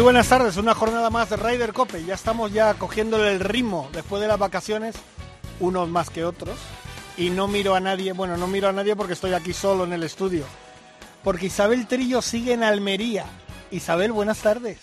Muy buenas tardes, una jornada más de Ryder Cope. Ya estamos ya cogiéndole el ritmo después de las vacaciones, unos más que otros. Y no miro a nadie, bueno, no miro a nadie porque estoy aquí solo en el estudio. Porque Isabel Trillo sigue en Almería. Isabel, buenas tardes.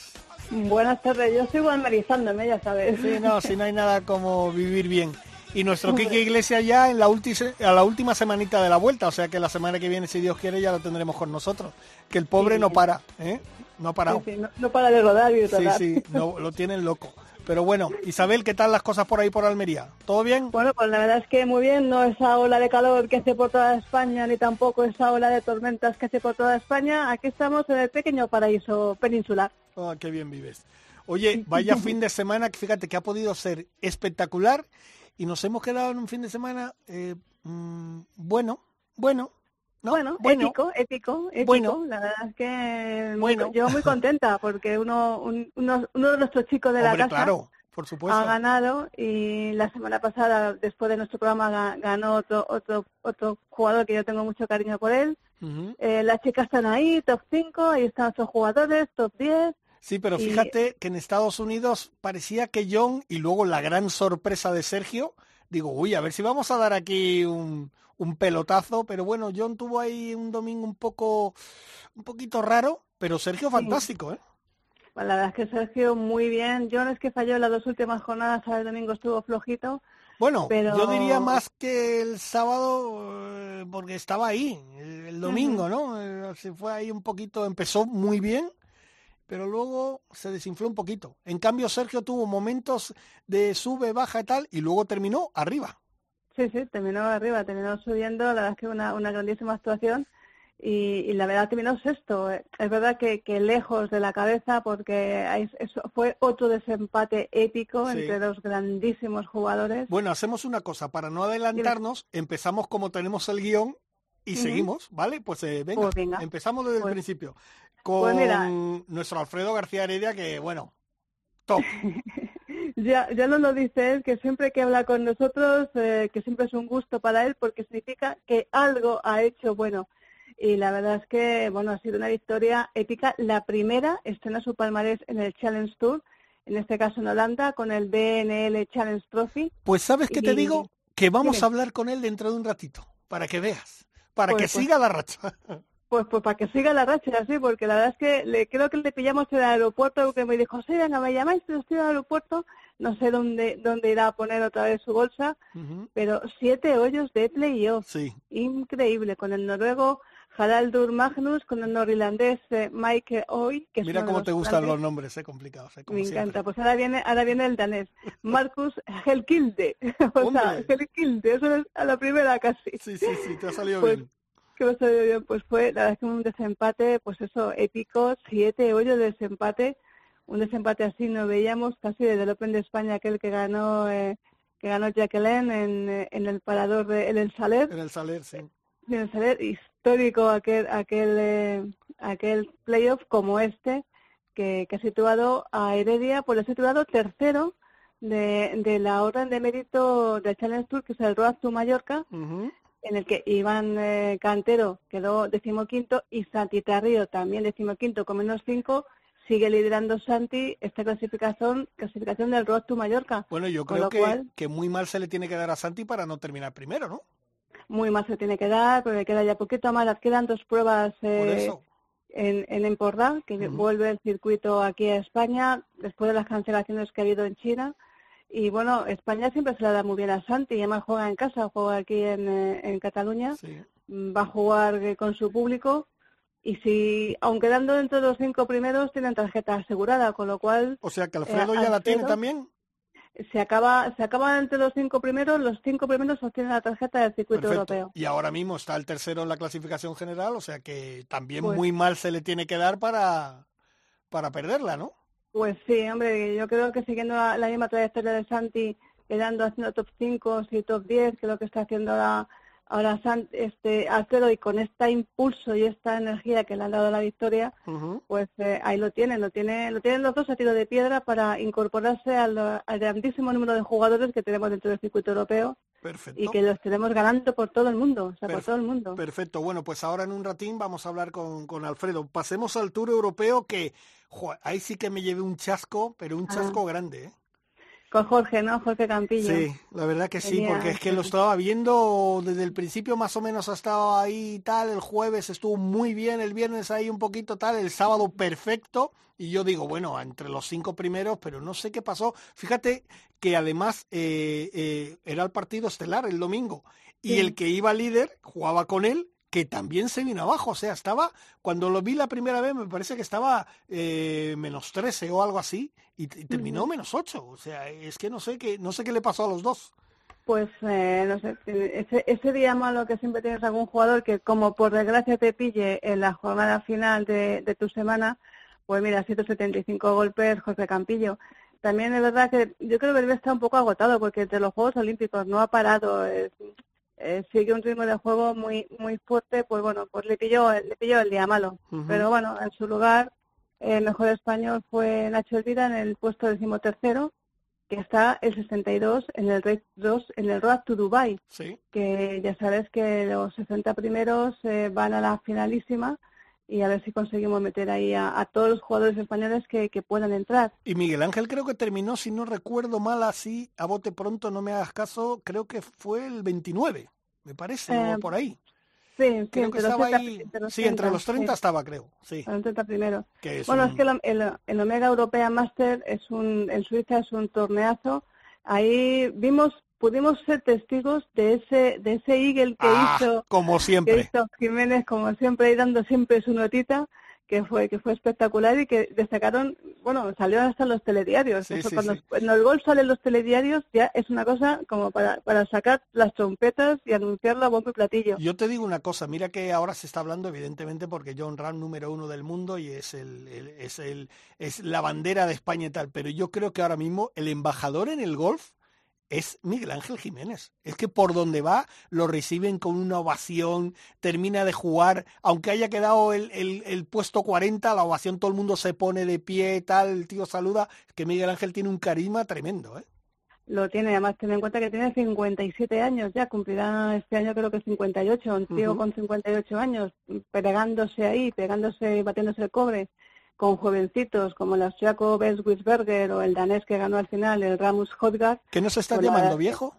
Buenas tardes, yo sigo almerizándome, ya sabes. Sí, no, si no hay nada como vivir bien. Y nuestro Kike Iglesia ya en la, a la última semanita de la vuelta, o sea que la semana que viene, si Dios quiere, ya lo tendremos con nosotros. Que el pobre no para, ¿eh? No ha parado. no, para de rodar y de Sí, sí, no, lo tienen loco. Pero bueno, Isabel, ¿qué tal las cosas por ahí por Almería? ¿Todo bien? Bueno, pues la verdad es que muy bien, no esa ola de calor que hace por toda España, ni tampoco esa ola de tormentas que hace por toda España. Aquí estamos en el pequeño paraíso peninsular. Ah, qué bien vives. Oye, vaya fin de semana, que fíjate que ha podido ser espectacular y nos hemos quedado en un fin de semana eh, mm, bueno, bueno, bueno, épico, épico, épico. Bueno, la verdad es que bueno. yo muy contenta porque uno, uno, de nuestros chicos de la casa por supuesto. ha ganado y la semana pasada, después de nuestro programa, ganó otro otro otro jugador que yo tengo mucho cariño por él. Eh, las chicas están ahí, top 5, ahí están otros jugadores, top 10. Sí, pero fíjate que en Estados Unidos parecía que John y luego la gran sorpresa de Sergio, digo, uy, a ver si vamos a dar aquí un, un pelotazo, pero bueno, John tuvo ahí un domingo un poco, un poquito raro, pero Sergio fantástico, ¿eh? Pues la verdad es que Sergio muy bien. John es que falló en las dos últimas jornadas, el domingo estuvo flojito. Bueno, pero... yo diría más que el sábado, eh, porque estaba ahí, el domingo, ¿no? Eh, se fue ahí un poquito, empezó muy bien, pero luego se desinfló un poquito. En cambio, Sergio tuvo momentos de sube, baja y tal, y luego terminó arriba. Sí, sí, terminó arriba, terminó subiendo, la verdad es que una, una grandísima actuación y, la verdad terminó sexto. Es verdad que, que lejos de la cabeza porque eso fue otro desempate épico entre dos grandísimos jugadores. Bueno, hacemos una cosa, para no adelantarnos, empezamos como tenemos el guion y seguimos, ¿vale? Pues, eh, pues venga, empezamos desde el pues principio con pues nuestro Alfredo García Heredia que, bueno, top. Ya, ya no lo dice él, que siempre que habla con nosotros, eh, que siempre es un gusto para él porque significa que algo ha hecho bueno. Y la verdad es que, bueno, ha sido una victoria épica. La primera estrena su palmarés en el Challenge Tour, en este caso en Holanda, con el BNL Challenge Trophy. Pues sabes que te digo que vamos a hablar con él dentro de un ratito, para que veas, para pues, que pues siga la racha. Pues, pues para que siga la racha así, porque la verdad es que le, creo que le pillamos en el aeropuerto, que me dijo, sí, venga, me llamáis, pero estoy en el aeropuerto, no sé dónde, dónde irá a poner otra vez su bolsa, pero siete hoyos de playoff. Sí. Increíble, con el noruego Haraldur Magnus, con el norirlandés eh, Mike Oy. Que Mira cómo te gustan los nombres, es eh, complicado. Eh, Me encanta, pues ahora viene, ahora viene el danés, Marcus Helkilde. o sea, Helkilde, eso es a la primera casi. Sí, sí, sí, te ha salido pues, bien. Que me ha salido bien, pues fue, la verdad es que un desempate, pues eso, épico, siete hoyos de desempate un desempate así no veíamos casi desde el Open de España aquel que ganó eh, que ganó Jacqueline en, eh, en el parador de en el Saler en el Saler sí en el Saler histórico aquel aquel eh, aquel playoff como este que, que ha situado a Heredia pues lo ha situado tercero de, de la orden de mérito del Challenge Tour que es el Road to Mallorca en el que Iván Cantero quedó decimoquinto y Santi Tarrío también decimoquinto con menos cinco sigue liderando Santi esta clasificación clasificación del Road to Mallorca. Bueno, yo creo que, que muy mal se le tiene que dar a Santi para no terminar primero, ¿no? Muy mal se tiene que dar, porque queda ya poquito más, quedan dos pruebas eh, en, en que vuelve el circuito aquí a España, después de las cancelaciones que ha habido en China. Y bueno, España siempre se la da muy bien a Santi, y además juega en casa, juega aquí en, eh, en Cataluña, va a jugar eh, con su público. Y si, aunque dando dentro de los cinco primeros, tienen tarjeta asegurada, con lo cual... O sea que Alfredo ya la tiene también. Se acaba, se acaba entre los cinco primeros, los cinco primeros obtienen la tarjeta del circuito europeo. Y ahora mismo está el tercero en la clasificación general, o sea que también pues muy mal se le tiene que dar para, para perderla, ¿no? Pues sí, hombre, yo creo que siguiendo la, la misma trayectoria de Santi, quedando haciendo top 5 y top 10, que es lo que está haciendo ahora, ahora este Alfredo, y con este impulso y esta energía que le han dado la victoria, pues eh, ahí lo tienen, lo, tiene, lo tienen los dos a tiro de piedra para incorporarse al, al grandísimo número de jugadores que tenemos dentro del circuito europeo Perfecto. y que los tenemos ganando por todo el mundo, o sea, por Perfe- todo el mundo. Perfecto. Bueno, pues ahora en un ratín vamos a hablar con, con Alfredo. Pasemos al Tour Europeo que jo, ahí sí que me llevé un chasco, pero un Ah. chasco grande. ¿eh? Con Jorge, ¿no? Jorge Campillo. Sí, la verdad que sí, Tenía- porque es que lo estaba viendo desde el principio más o menos ha estado ahí y tal, el jueves estuvo muy bien, el viernes ahí un poquito tal, el sábado perfecto y yo digo, bueno, entre los cinco primeros, pero no sé qué pasó. Fíjate que además eh, eh, era el partido estelar el domingo y Sí. el que iba líder jugaba con él que también se vino abajo, o sea, estaba, cuando lo vi la primera vez me parece que estaba eh, menos 13 o algo así y, y terminó menos 8, o sea, es que no sé qué, no sé qué le pasó a los dos. Pues eh, no sé, ese, ese día malo que siempre tienes algún jugador que como por desgracia te pille en la jornada final de, de tu semana, pues mira, 175 golpes Jorge Campillo. También es verdad que yo creo que estar un poco agotado porque entre los Juegos Olímpicos no ha parado, es- eh, sigue un ritmo de juego muy muy fuerte, pues bueno, pues le pilló, le pilló el día malo. Pero bueno, en su lugar, el mejor español fue Nacho Elvira en el puesto decimotercero, que está el 62 en el Race 2, en el Road to Dubai, Sí, que ya sabes que los 60 primeros eh, van a la finalísima y a ver si conseguimos meter ahí a, a todos los jugadores españoles que, que puedan entrar. y Miguel Ángel creo que terminó, si no recuerdo mal así, a bote pronto, no me hagas caso, creo que fue el 29, me parece, Eh, o por ahí. Sí, sí, Creo que entre los estaba 30 ahí, entre sí, entre los 30 sí, estaba, creo, sí. los 30 primeros. Que es Bueno, un- es que el, el, el Omega Europea Master es un, en Suiza es un torneazo. Ahí vimos, pudimos ser testigos de ese, de ese Eagle que Ah, hizo como que siempre. hizo Jiménez, como siempre, y dando siempre su notita, que fue que fue espectacular y que destacaron, bueno, salió hasta los telediarios. Sí, Eso sí, cuando, sí. cuando el gol sale en los telediarios ya es una cosa como para, para sacar las trompetas y anunciarlo a bombo y platillo. Yo te digo una cosa, mira que ahora se está hablando evidentemente porque John Ram número uno del mundo y es el, el- es el es la bandera de España y tal, pero yo creo que ahora mismo el embajador en el golf es Miguel Ángel Jiménez. Es que por donde va lo reciben con una ovación, termina de jugar, aunque haya quedado el, el, el puesto 40, la ovación todo el mundo se pone de pie, tal, el tío saluda, es que Miguel Ángel tiene un carisma tremendo, ¿eh? Lo tiene, además ten en cuenta que tiene 57 años ya, cumplirá este año creo que 58, un tío Ujú. con 58 años, pegándose ahí, pegándose y batiéndose el cobre, con jovencitos como el austriaco Bens Wisberger o el danés que ganó al final, el Ramus Hodgard. ¿Qué nos estás la llamando, verdad- viejo?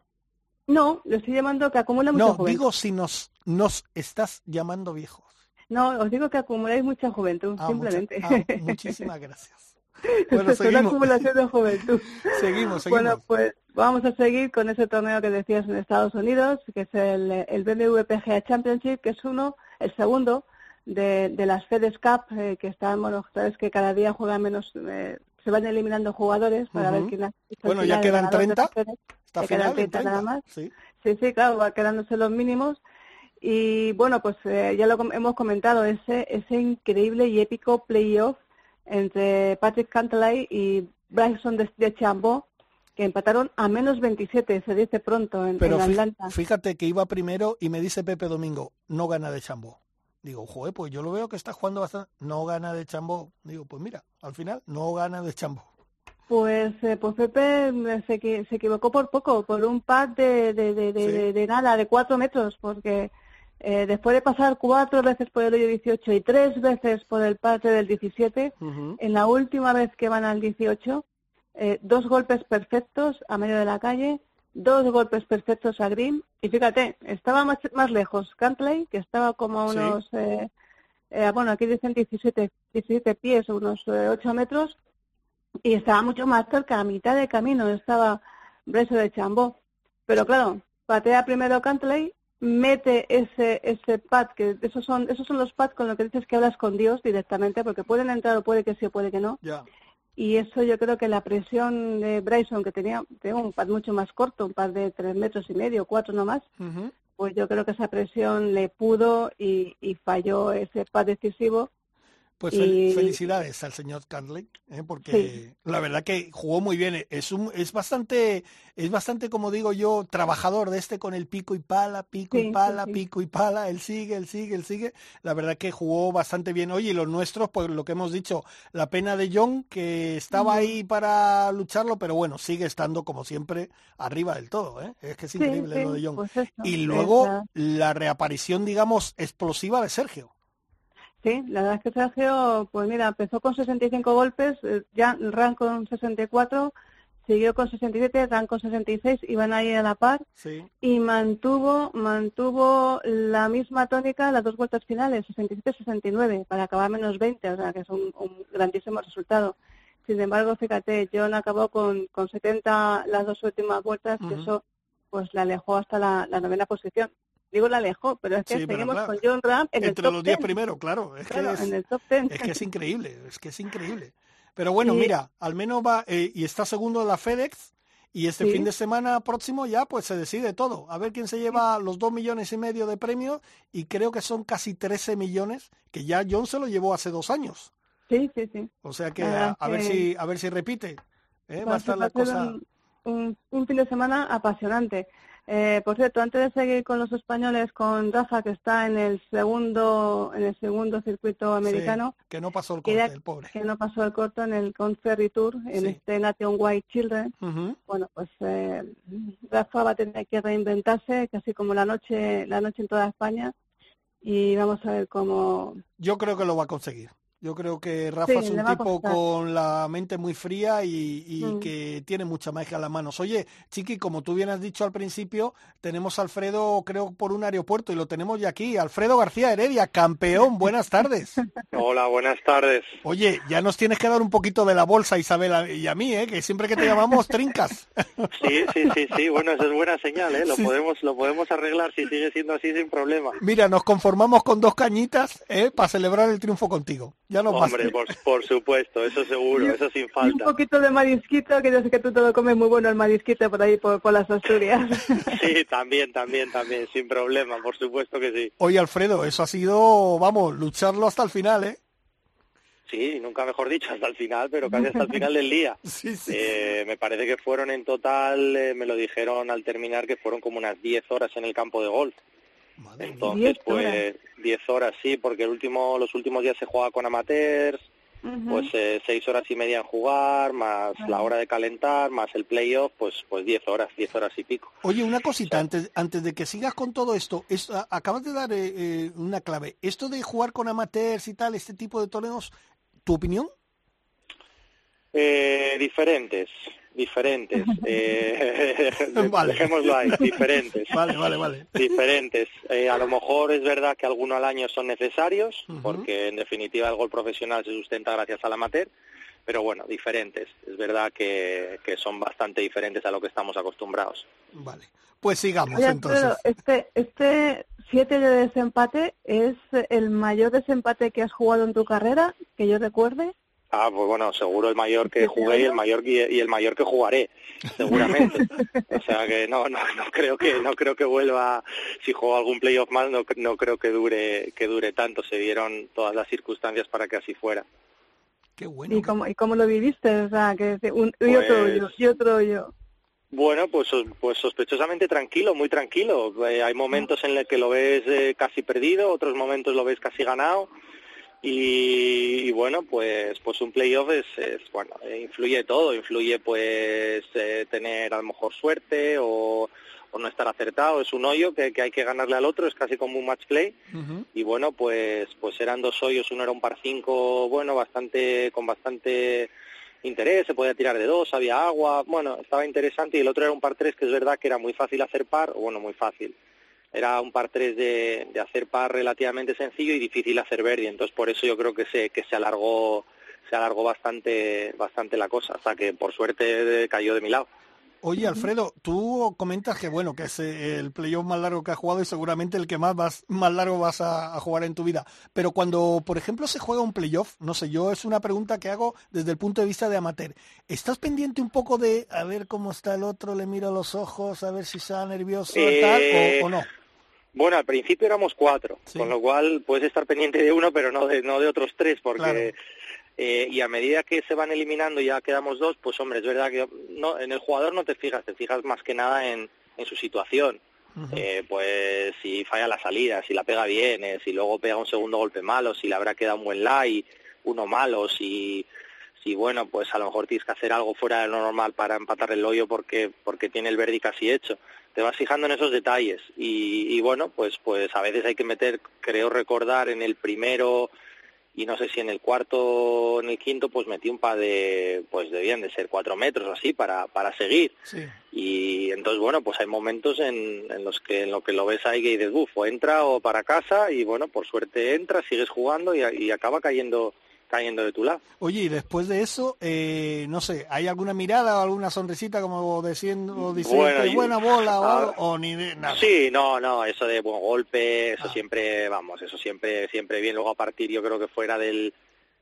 No, lo estoy llamando que acumula mucha No, juventud. digo si nos, nos estás llamando viejos. No, os digo que acumuláis mucha juventud, Ah, mucha- simplemente. ah, muchísimas gracias. Bueno, Es una acumulación de juventud. Seguimos, seguimos. Bueno, pues vamos a seguir con ese torneo que decías en Estados Unidos, que es el, el BMW PGA Championship, que es uno, el segundo de, de las FedEx Cup, eh, que están, bueno, sabes que cada día juegan menos, eh, se van eliminando jugadores para ver quién el Bueno, ya quedan ganador de la 30. FedEx. Está final en 30 nada 30. más. Sí. Sí, sí, claro, va quedándose los mínimos. Y bueno, pues eh, ya lo hemos comentado, ese, ese increíble y épico playoff entre Patrick Cantlay y Bryson de, de Chambó, que empataron a menos 27, se dice pronto, en, Pero en Atlanta. fíjate que iba primero y me dice Pepe Domingo, no gana de Chambó. Digo, joder, pues yo lo veo que está jugando bastante. No gana de Chambó. Digo, pues mira, al final no gana de Chambó. Pues, eh, pues Pepe eh, se, se equivocó por poco, por un pad de, de, de, de, Sí. de- de nada, de cuatro metros, porque eh, después de pasar cuatro veces por el hoyo 18 y tres veces por el pad del 17, Ujú. en la última vez que van al 18, eh, dos golpes perfectos a medio de la calle, dos golpes perfectos a Green, y fíjate, estaba más, más lejos Cantley, que estaba como a Sí. unos, eh, eh, bueno, aquí dicen 17, 17 pies, unos eh, 8 metros, y estaba mucho más cerca, a mitad de camino estaba Breso de Chambó. Pero claro, patea primero Cantley, mete ese ese pad, que esos son esos son los pads con los que dices que hablas con Dios directamente, porque pueden entrar o puede que sí o puede que no. Y eso yo creo que la presión de Bryson, que tenía, tenía un pad mucho más corto, un pad de tres metros y medio, cuatro nomás, Ujú. pues yo creo que esa presión le pudo y, y falló ese pad decisivo Pues felicidades al señor Cantley, ¿eh? porque la verdad que jugó muy bien. Es un, es bastante, es bastante como digo yo, trabajador de este con el pico y pala, pico y pala, pico y pala. Él sigue, él sigue, él sigue. La verdad que jugó bastante bien. Oye, y los nuestros, pues lo que hemos dicho, la pena de John, que estaba ahí para lucharlo, pero bueno, sigue estando como siempre arriba del todo. ¿eh? Es que es increíble lo de John. Pues y luego la reaparición, digamos, explosiva de Sergio. Sí, la verdad es que Sergio, pues mira, empezó con 65 golpes, eh, ya Ran con 64, siguió con 67, Ran con 66, iban ahí a la par. Y mantuvo mantuvo la misma tónica las dos vueltas finales, 67-69, para acabar menos 20, o sea que es un, grandísimo resultado. Sin embargo, fíjate, John acabó con, con 70 las dos últimas vueltas y eso pues la alejó hasta la novena posición digo la alejó, pero es que seguimos con John Ram en Entre los 10 primeros, claro. Es que es, en el top 10. Es que es increíble, es que es increíble. Pero bueno, mira, al menos va eh, y está segundo la FedEx y este fin de semana próximo ya pues se decide todo. A ver quién se lleva los 2 millones y medio de premio y creo que son casi 13 millones que ya John se lo llevó hace dos años. Sí, sí, sí. O sea que a, ver si a ver si repite. ¿eh? Va a estar la cosa. un, fin de semana apasionante. Eh, por cierto, antes de seguir con los españoles, con Rafa, que está en el segundo en el segundo circuito americano. que no pasó el corte, el pobre. Que no pasó el corte en el Ferry Tour, en este Nation White Children. Bueno, pues eh, Rafa va a tener que reinventarse, casi como la noche, la noche en toda España. Y vamos a ver cómo... Yo creo que lo va a conseguir. Yo creo que Rafa es un tipo con la mente muy fría y, mm. que tiene mucha magia en las manos. Oye, Chiqui, como tú bien has dicho al principio, tenemos a Alfredo, creo, por un aeropuerto y lo tenemos ya aquí. Alfredo García Heredia, campeón, buenas tardes. Hola, buenas tardes. Oye, ya nos tienes que dar un poquito de la bolsa, Isabel, y a mí, ¿eh? que siempre que te llamamos trincas. Sí, sí, sí, sí, bueno, eso es buena señal, ¿eh? lo, podemos, lo podemos arreglar si sigue siendo así sin problema. Mira, nos conformamos con dos cañitas ¿eh? para celebrar el triunfo contigo. Ya no Hombre, por, supuesto, eso seguro, eso sin falta. un poquito de marisquito, que yo sé que tú todo comes muy bueno el marisquito por ahí, por, las Asturias. Sí, también, también, también, sin problema, por supuesto que sí. Oye, Alfredo, eso ha sido, vamos, lucharlo hasta el final, ¿eh? Sí, nunca mejor dicho, hasta el final, pero casi hasta el final del día. Sí, sí. Eh, me parece que fueron en total, eh, me lo dijeron al terminar, que fueron como unas 10 horas en el campo de golf. Entonces, pues 10 horas sí, porque el último, los últimos días se juega con amateurs, pues eh, seis horas y media en jugar, más la hora de calentar, más el playoff, pues pues 10 horas, 10 horas y pico. Oye, una cosita, antes, antes de que sigas con todo esto, es, acabas de dar eh, eh, una clave. Esto de jugar con amateurs y tal, este tipo de torneos, ¿tu opinión? Eh, diferentes diferentes. Eh, Dejémoslo ahí, diferentes. Vale, vale, vale. Diferentes. Eh, a lo mejor es verdad que algunos al año son necesarios, porque en definitiva el gol profesional se sustenta gracias al amateur, pero bueno, diferentes. Es verdad que, que son bastante diferentes a lo que estamos acostumbrados. Vale. Pues sigamos entonces. este, este siete de desempate es el mayor desempate que has jugado en tu carrera, que yo recuerde. Ah, pues bueno, seguro el mayor que jugué y el mayor y el mayor que jugaré, seguramente. o sea que no, no, no creo que no creo que vuelva. Si juego algún playoff más, no, no creo que dure que dure tanto. Se dieron todas las circunstancias para que así fuera. Qué bueno. ¿Y cómo, y cómo lo viviste? O sea, que un, y otro pues yo, y otro yo. Bueno, pues, pues sospechosamente tranquilo, muy tranquilo. Eh, hay momentos en los que lo ves eh, casi perdido, otros momentos lo ves casi ganado y, bueno, pues pues un playoff es, es bueno, influye todo, influye pues eh, tener a lo mejor suerte o, o, no estar acertado, es un hoyo que, que, hay que ganarle al otro, es casi como un match play. Y bueno, pues pues eran dos hoyos, uno era un par cinco, bueno, bastante con bastante interés, se podía tirar de dos, había agua, bueno, estaba interesante. Y el otro era un par tres que es verdad que era muy fácil hacer par, bueno, muy fácil era un par tres de, de hacer par relativamente sencillo y difícil hacer verde, entonces por eso yo creo que se, que se alargó se alargó bastante bastante la cosa, hasta que por suerte cayó de mi lado. Oye, Alfredo, tú comentas que bueno, que es el playoff más largo que has jugado y seguramente el que más vas, más largo vas a, jugar en tu vida. Pero cuando, por ejemplo, se juega un playoff, no sé, yo es una pregunta que hago desde el punto de vista de amateur. ¿Estás pendiente un poco de a ver cómo está el otro, le miro los ojos, a ver si está nervioso tal, o, o no? Bueno, al principio éramos cuatro, con lo cual puedes estar pendiente de uno, pero no de, no de otros tres, porque... Eh, y a medida que se van eliminando y ya quedamos dos, pues hombre, es verdad que no, en el jugador no te fijas, te fijas más que nada en, en su situación. eh, pues si falla la salida, si la pega bien, eh, si luego pega un segundo golpe malo, si le habrá quedado un buen lie, uno malo, si, si bueno, pues a lo mejor tienes que hacer algo fuera de lo normal para empatar el hoyo porque, porque tiene el verdi casi hecho. Te vas fijando en esos detalles y, y bueno, pues, pues a veces hay que meter, creo recordar, en el primero y no sé si en el cuarto o en el quinto pues metí un par de pues debían de ser cuatro metros o así para para seguir Sí. y entonces bueno pues hay momentos en, en los que en lo que lo ves ahí que dices buf o entra o para casa y bueno por suerte entra sigues jugando y, y acaba cayendo cayendo de tu lado Oye, y después de eso, eh, no sé, ¿hay alguna mirada o alguna sonrisita como diciendo, diciendo Bueno, "Qué y- buena bola o, ni de nada? Sí, no, no, eso de buen golpe, eso Ah. siempre, vamos, eso siempre, siempre bien. Luego a partir, yo creo que fuera del,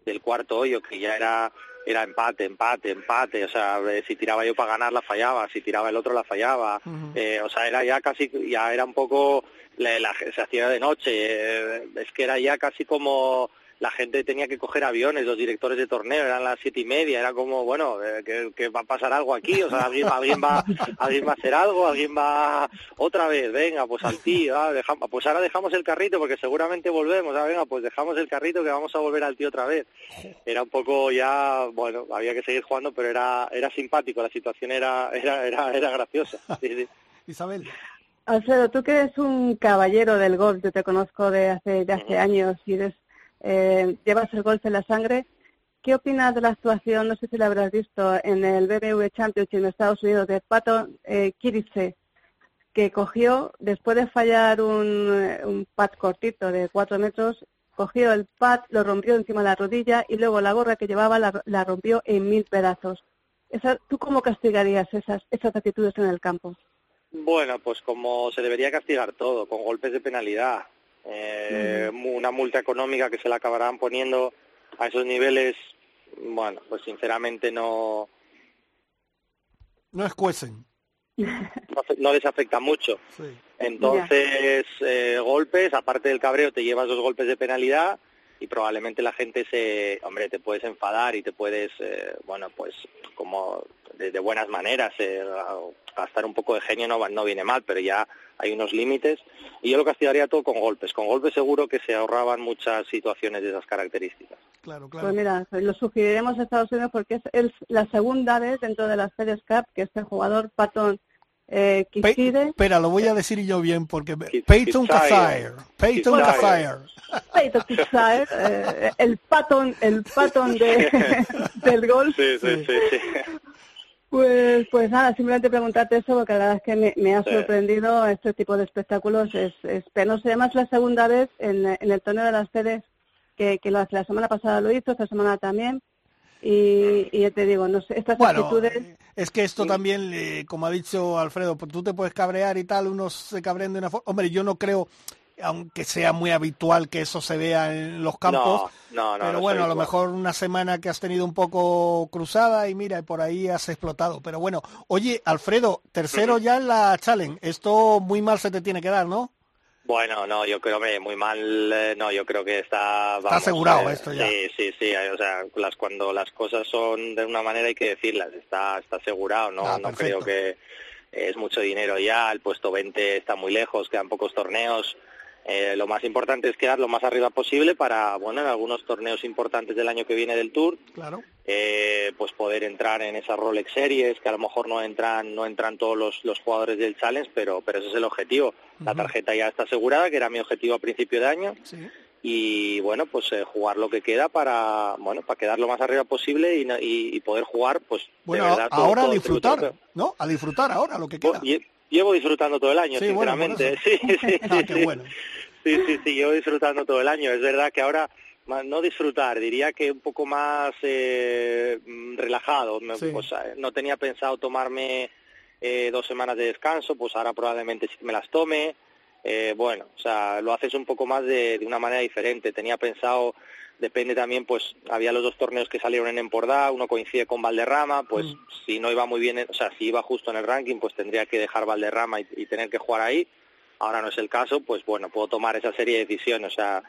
del cuarto hoyo, que ya era, era empate, empate, empate. O sea, eh, si tiraba yo para ganar la fallaba, si tiraba el otro la fallaba. Eh, o sea, era ya casi, ya era un poco, la, la- se hacía de noche. eh, es que era ya casi como la gente tenía que coger aviones, los directores de torneo, eran las siete y media, era como, bueno, eh, que, que va a pasar algo aquí, o sea, alguien, alguien va, alguien va a hacer algo, alguien va otra vez, venga, pues al tío, ah, dejamos, pues ahora dejamos el carrito porque seguramente volvemos, ah, venga, pues dejamos el carrito que vamos a volver al tío otra vez. Era un poco ya, bueno, había que seguir jugando, pero era, era simpático, la situación era, era, era, era graciosa. Sí, sí. Isabel. Alfredo, tú que eres un caballero del golf, yo te conozco de hace, de hace años y eres, eh, llevas el golf en la sangre. ¿Qué opinas de la actuación, no sé si la habrás visto, en el BMW Championship en Estados Unidos de Pato eh, Kirise, que cogió, después de fallar un, eh, un pad cortito de cuatro metros, cogió el pad, lo rompió encima de la rodilla y luego la gorra que llevaba la, la rompió en mil pedazos. Esa, ¿Tú cómo castigarías esas, esas actitudes en el campo? Bueno, pues como se debería castigar todo, con golpes de penalidad, eh, una multa económica que se la acabarán poniendo a esos niveles, bueno, pues sinceramente no, No escuecen. no no les afecta mucho. Sí. Entonces, eh, golpes, aparte del cabreo, te llevas dos golpes de penalidad y probablemente la gente se, hombre, te puedes enfadar y te puedes, eh, bueno, pues como de, de buenas maneras, eh, gastar un poco de genio no, no viene mal, pero ya hay unos límites y yo lo castigaría todo con golpes. Con golpes seguro que se ahorraban muchas situaciones de esas características. Claro, claro. Pues mira, lo sugeriremos a Estados Unidos porque es el- la segunda vez dentro de las FedEx Cup que este jugador, Patton eh, Kishide, espera, lo voy a decir yo bien porque Peyton. Kazire. Peyton. Kazire. Peyton eh, el Patton, el Patton de, del golf, Sí, sí, sí, sí. pues, pues nada, simplemente preguntarte eso porque la verdad es que me, me ha Sí. sorprendido este tipo de espectáculos, es, es penoso. Además, la segunda vez en, en el torneo de las FedEx que, que lo hace. La semana pasada lo hizo, esta semana también. Y, y ya te digo, no sé, estas Bueno, actitudes... eh, es que esto también, eh, como ha dicho Alfredo, pues tú te puedes cabrear y tal, unos se cabrean de una forma. Hombre, yo no creo, aunque sea muy habitual que eso se vea en los campos, No, no, no. pero no bueno, a lo mejor una semana que has tenido un poco cruzada y mira, y por ahí has explotado. Pero bueno, oye, Alfredo, tercero ya en la challenge. Esto muy mal se te tiene que dar, ¿no? Bueno, no, yo creo que muy mal, eh, no, yo creo que está... vamos, asegurado eh, esto ya. Sí, sí, sí, eh, o sea, las, cuando las cosas son de una manera hay que decirlas, está, está asegurado, no, Ah, no creo que es mucho dinero ya, el puesto 20 está muy lejos, quedan pocos torneos, eh, lo más importante es quedar lo más arriba posible para, bueno, en algunos torneos importantes del año que viene del Tour, Claro. Eh, pues poder entrar en esas Rolex Series que a lo mejor no entran no entran todos los, los jugadores del Challenge pero pero ese es el objetivo la tarjeta ya está asegurada que era mi objetivo a principio de año Sí. y bueno pues eh, jugar lo que queda para bueno para quedar lo más arriba posible y, y, y poder jugar pues Bueno, de verdad ahora a todo el disfrutar. ¿no? A disfrutar ahora lo que queda. Lle- llevo disfrutando todo el año Sí, sinceramente eso. sí sí Ah, sí, qué sí. bueno. Sí, sí, sí, yo disfrutando todo el año. Es verdad que ahora, no disfrutar, diría que un poco más eh, relajado. Sí. pues, no tenía pensado tomarme eh, dos semanas de descanso, pues ahora probablemente sí me las tome. Eh, bueno, o sea, lo haces un poco más de, de una manera diferente. Tenía pensado, depende también, pues había los dos torneos que salieron en Empordà, uno coincide con Valderrama, pues Mm. si no iba muy bien, o sea, si iba justo en el ranking, pues tendría que dejar Valderrama y, y tener que jugar ahí ahora no es el caso, pues bueno, puedo tomar esa serie de decisiones. O sea,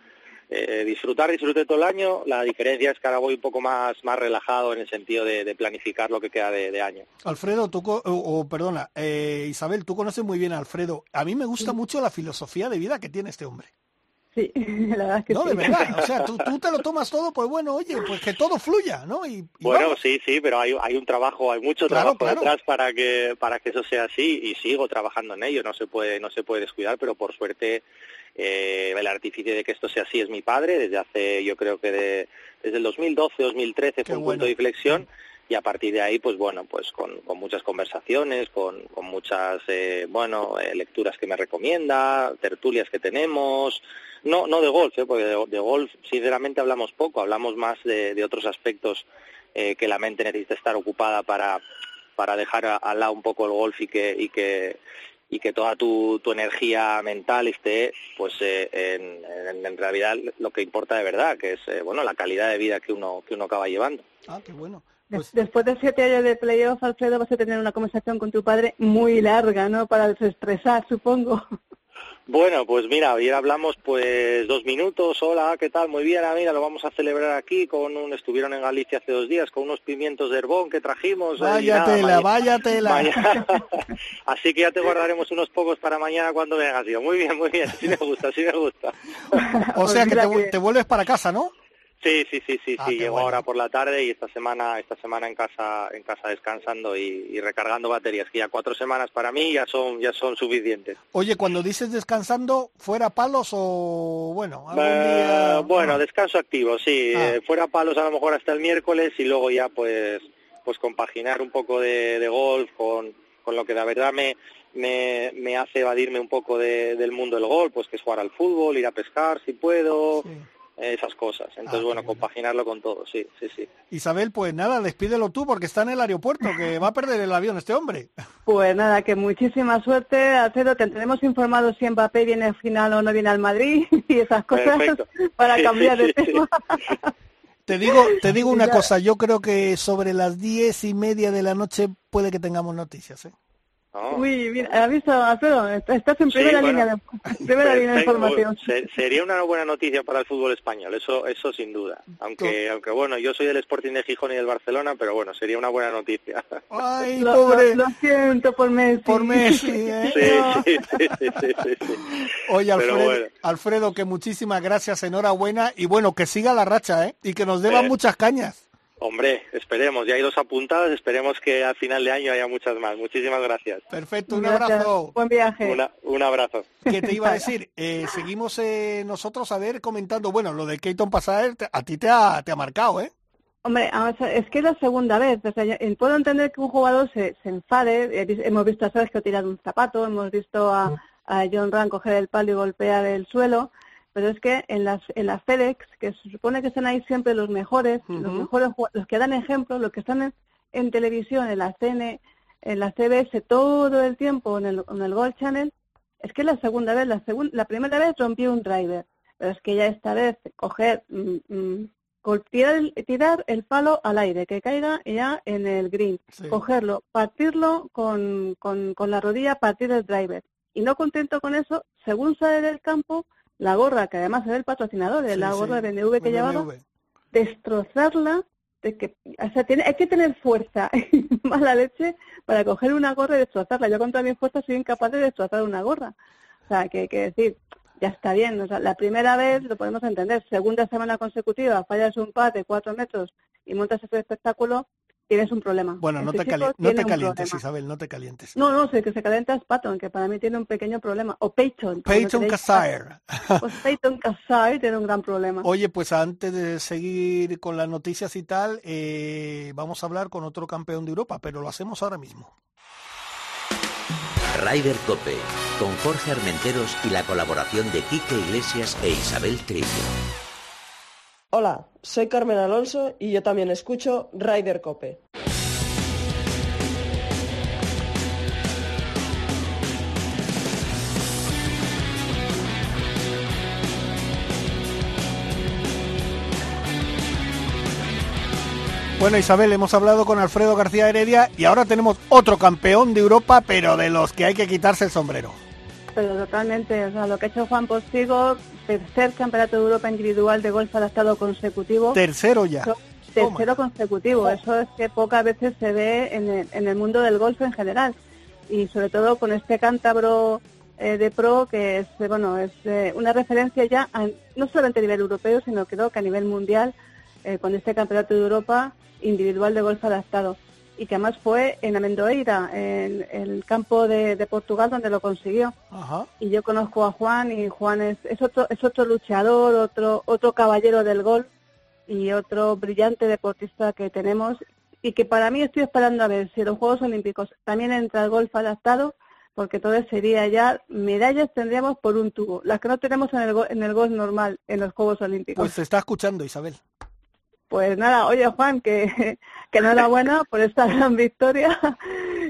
eh, disfrutar, disfruté todo el año. La diferencia es que ahora voy un poco más, más relajado en el sentido de, planificar lo que queda de, año. Alfredo, tú, o, perdona, eh, Isabel, tú conoces muy bien a Alfredo. A mí me gusta mucho la filosofía de vida que tiene este hombre. Sí, la verdad es que no, de verdad, o sea, tú, te lo tomas todo, pues bueno, oye, pues que todo fluya, ¿no? Y, bueno, sí, sí, pero hay, hay un trabajo, hay mucho trabajo detrás para que para que eso sea así y sigo trabajando en ello, no se puede no se puede descuidar, pero por suerte eh, el artífice de que esto sea así es mi padre, desde hace, yo creo que desde el 2012, 2013 fue un punto de inflexión y a partir de ahí, pues bueno, pues con, muchas conversaciones, con, muchas, eh, bueno, eh, lecturas que me recomienda, tertulias que tenemos, no, no de golf, porque de, golf sinceramente hablamos poco, hablamos más de, otros aspectos que la mente necesita estar ocupada para, para dejar al lado un poco el golf y que, y que y que toda tu, tu energía mental esté pues eh, en, en, realidad lo que importa de verdad que es eh, bueno la calidad de vida que uno que uno acaba llevando. Ah qué bueno pues Después de siete años de playoff, Alfredo, vas a tener una conversación con tu padre muy larga, ¿no? Para desestresar, supongo. Bueno, pues mira, ayer hablamos pues dos minutos, hola, ¿qué tal? Muy bien, ah, mira, lo vamos a celebrar aquí con un, estuvieron en Galicia hace dos días con unos pimientos de herbón que trajimos. Vaya tela, vaya tela. Así que ya te guardaremos unos pocos para mañana cuando vengas, tío. Muy bien, muy bien, sí me gusta, sí me gusta. o sea que te vuelves para casa, ¿no? Sí, sí, sí, sí, ah, sí. Llego ahora por la tarde y esta semana, esta semana en casa, en casa descansando y, recargando baterías. Que ya cuatro semanas para mí ya son, ya son suficientes. Oye, cuando dices descansando, fuera palos o bueno, algún día... Bueno, descanso activo, sí. Ah. Eh, fuera palos a lo mejor hasta el miércoles y luego ya pues, pues compaginar un poco de, golf con, con lo que de verdad me, me, me hace evadirme un poco del mundo del golf, pues que es jugar al fútbol, ir a pescar si puedo esas cosas. Entonces, ah, bueno, compaginarlo con todo, sí, sí, sí. Isabel, pues nada, despídelo tú porque está en el aeropuerto, que va a perder el avión este hombre. Pues nada, que muchísima suerte, Alfredo, te tendremos informado si Mbappé viene al final o no viene al Madrid y esas cosas para cambiar de tema. Te digo, te digo una cosa, yo creo que sobre las diez y media de la noche puede que tengamos noticias, ¿eh? Uy, mira, ¿has visto, Alfredo? Estás en primera línea de, primera línea de información. Sería una buena noticia para el fútbol español, eso eso sin duda. Aunque aunque bueno, yo soy del Sporting de Gijón y del Barcelona, pero bueno, sería una buena noticia. Ay, pobre. Lo, siento por Messi. Por Messi, ¿eh? Sí, sí, sí, sí, Oye, Alfredo, Alfredo, que muchísimas gracias, enhorabuena y bueno, que siga la racha, ¿eh? Y que nos deban muchas cañas. Hombre, esperemos, ya hay dos apuntadas, esperemos que al final de año haya muchas más. Muchísimas gracias. Perfecto, un abrazo. Buen viaje. un abrazo. ¿Qué te iba a decir? Eh, seguimos eh, nosotros a ver comentando, bueno, lo de Keaton Passaer a ti te ha, te ha marcado, ¿eh? Hombre, es que es la segunda vez. O sea, puedo entender que un jugador se, se enfade. Hemos visto a Sergio tirar un zapato, hemos visto a, a John Rand coger el palo y golpear el suelo pero es que en las en las FedEx, que se supone que están ahí siempre los mejores, los mejores los que dan ejemplo, los que están en, televisión, en la CN, en la CBS todo el tiempo en el, en el Gold Channel, es que la segunda vez, la segunda, la primera vez rompió un driver, pero es que ya esta vez coger mm, mm, tirar, el palo al aire, que caiga ya en el green, cogerlo, partirlo con, con, con la rodilla, partir el driver. Y no contento con eso, según sale del campo, la gorra, que además era el patrocinador, de la gorra de BMW que llevaba, destrozarla, de que, o sea, tiene, hay que tener fuerza y mala leche para coger una gorra y destrozarla. Yo con toda mi fuerza soy incapaz de destrozar una gorra. O sea, que hay que decir, ya está bien. O sea, la primera vez lo podemos entender. Segunda semana consecutiva, fallas un par de cuatro metros y montas ese espectáculo, tienes un problema. Bueno, no te, no te calientes, Isabel, no te calientes. No, no, sé que se calienta es Patton, que para mí tiene un pequeño problema. O Peyton. Peyton Casire. Pues Peyton Casire tiene un gran problema. Oye, pues antes de seguir con las noticias y tal, eh, vamos a hablar con otro campeón de Europa, pero lo hacemos ahora mismo. Ryder Cope, con Jorge Armenteros y la colaboración de Quique Iglesias e Isabel Trillo. Hola, soy Carmen Alonso y yo también escucho Rider Cope. Bueno, Isabel, hemos hablado con Alfredo García Heredia y ahora tenemos otro campeón de Europa, pero de los que hay que quitarse el sombrero. Pero totalmente. O sea, lo que ha hecho Juan Postigo, tercer campeonato de Europa individual de golf adaptado consecutivo. Tercero ya. tercero consecutivo. Eso es que pocas veces se ve en el, en el mundo del golf en general. Y sobre todo con este cántabro eh, de pro que es, eh, bueno, es eh, una referencia ya, no solamente a nivel europeo, sino creo que a nivel mundial, con este campeonato de Europa individual de golf adaptado y que además fue en Amendoeira, en, el campo de, Portugal, donde lo consiguió. Y yo conozco a Juan y Juan es, es, otro, es otro luchador, otro, otro caballero del golf y otro brillante deportista que tenemos y que para mí estoy esperando a ver si los Juegos Olímpicos también entra el golf adaptado, porque todo sería ya medallas tendríamos por un tubo, las que no tenemos en el, en el golf normal en los Juegos Olímpicos. Pues se está escuchando, Isabel. Pues nada, oye Juan, que, que enhorabuena por esta gran victoria.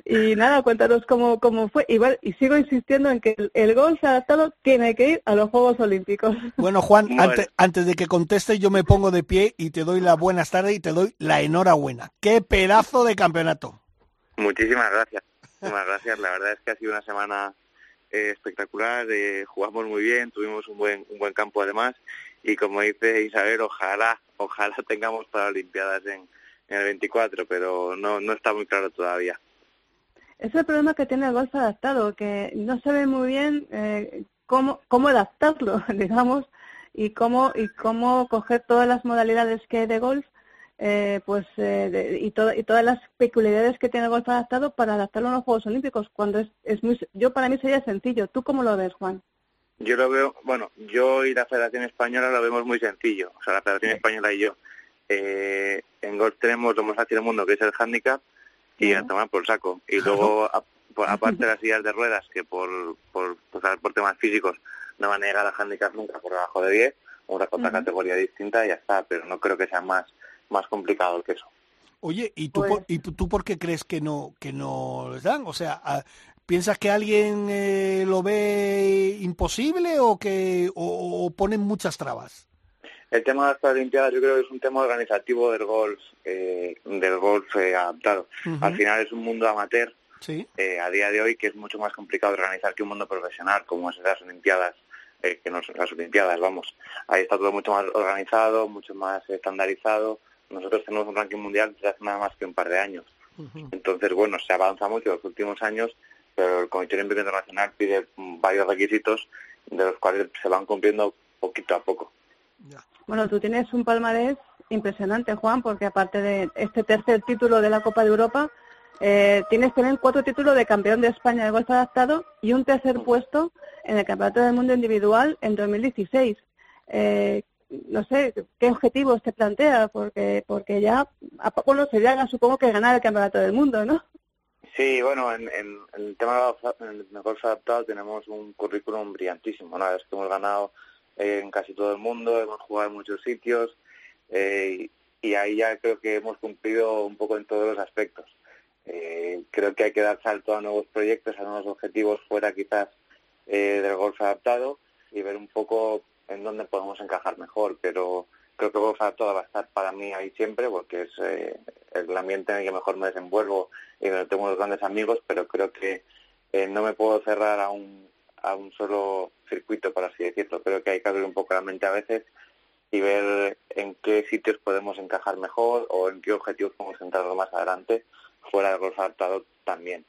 Y nada, cuéntanos cómo, cómo fue. Y, y sigo insistiendo en que el, gol se ha adaptado tiene que ir a los Juegos Olímpicos. Bueno, Juan, Antes, antes de que contestes, yo me pongo de pie y te doy la buenas tardes y te doy la enhorabuena. ¡Qué pedazo de campeonato! Muchísimas gracias. Muchísimas gracias. La verdad es que ha sido una semana eh, espectacular. Eh, jugamos muy bien, tuvimos un buen, un buen campo además. Y como dice Isabel, ojalá ojalá tengamos para Olimpiadas en, el 24, pero no, no está muy claro todavía. Es el problema que tiene el golf adaptado, que no se ve muy bien eh, cómo, cómo adaptarlo, digamos, y cómo, y cómo coger todas las modalidades que hay de golf eh, pues eh, y, y todas las peculiaridades que tiene el golf adaptado para adaptarlo a los Juegos Olímpicos cuando es, es muy yo para mí sería sencillo tú cómo lo ves Juan yo lo veo, bueno, yo y la Federación Española lo vemos muy sencillo. O sea, la Federación Española y yo. Eh, en golf tenemos lo más fácil del mundo, que es el handicap, y a tomar por saco. Y luego, aparte de las sillas de ruedas, que por, por, por temas físicos no van a llegar al handicap nunca por debajo de 10, una otra categoría distinta y ya está, pero no creo que sea más, más complicado que eso. Oye, ¿y tú, por, pues ¿y tú por qué crees que no que no les dan? O sea, ¿Piensas que alguien eh, lo ve imposible o que o, ponen muchas trabas? El tema de las Paralimpiadas yo creo que es un tema organizativo del golf, eh, del golf eh, adaptado. Al final es un mundo amateur a día de hoy que es mucho más complicado organizar que un mundo profesional como es las Olimpiadas, que no son las Olimpiadas, vamos. Ahí está todo mucho más organizado, mucho más estandarizado. Nosotros tenemos un ranking mundial desde hace nada más que un par de años. Entonces, bueno, se avanza mucho en los últimos años pero el Comité Olímpico Internacional pide varios requisitos de los cuales se van cumpliendo poquito a poco. Bueno, tú tienes un palmarés impresionante, Juan, porque aparte de este tercer título de la Copa de Europa, eh, tienes también cuatro títulos de campeón de España de golf adaptado y un tercer puesto en el Campeonato del Mundo Individual en 2016. Eh, no sé, ¿qué objetivos te plantea? Porque porque ya, bueno, sería supongo que ganar el Campeonato del Mundo, ¿no? Sí, bueno, en, el tema del golf adaptado tenemos un currículum brillantísimo. Una vez que hemos ganado en casi todo el mundo, hemos jugado en muchos sitios eh, y ahí ya creo que hemos cumplido un poco en todos los aspectos. Eh, creo que hay que dar salto a nuevos proyectos, a nuevos objetivos fuera quizás eh, del golf adaptado y ver un poco en dónde podemos encajar mejor, pero creo que golf adaptado va a estar para mí ahí siempre porque es el ambiente en el que mejor me desenvuelvo y donde tengo unos grandes amigos, pero creo que eh, no me puedo cerrar a un, a un solo circuito, por así decirlo. Creo que hay que abrir un poco la mente a veces y ver en qué sitios podemos encajar mejor o en qué objetivos podemos centrarnos más adelante, fuera del golf adaptado también.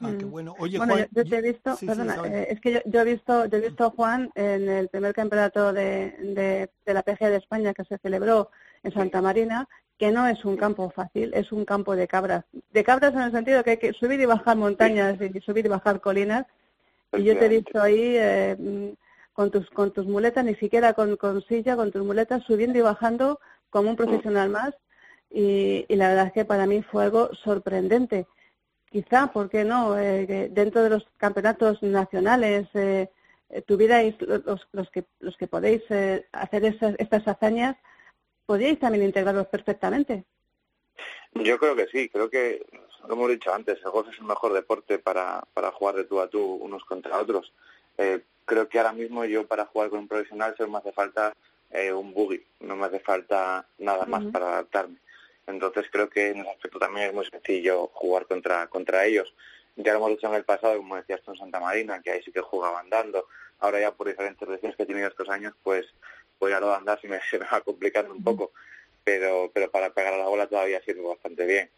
Ah, qué mm. bueno. Oye, Juan, yo, te he visto, perdona, eh, es que yo, he visto, yo he visto a Juan en el primer campeonato de, de, de la PGA de España que se celebró en Santa Marina que no es un campo fácil, es un campo de cabras. De cabras en el sentido que hay que subir y bajar montañas y subir y bajar colinas. Y yo te he visto ahí eh, mm, con tus con tus muletas, ni siquiera con, con silla, con tus muletas, subiendo y bajando como un profesional más. Y, la verdad es que para mí fue algo sorprendente. Quizá, ¿por qué no? Eh, dentro de los campeonatos nacionales eh, tuvierais los, los, que, los que podéis hacer esas, estas hazañas podríais también integrarlos perfectamente. Yo creo que sí, creo que, como hemos dicho antes, el golf es el mejor deporte para, para jugar de tú a tú unos contra otros. Eh, creo que ahora mismo yo para jugar con un profesional solo me hace falta eh, un buggy, no me hace falta nada más para adaptarme. Entonces creo que en ese aspecto también es muy sencillo jugar contra, contra ellos. Ya lo hemos hecho en el pasado, como decías tú en Santa Marina, que ahí sí que jugaba andando. Ahora ya por diferentes lesiones que he tenido estos años, pues, pues ya lo de andar sí me, se me va complicando un poco. Pero, pero para pegar a la bola todavía sirve bastante bien.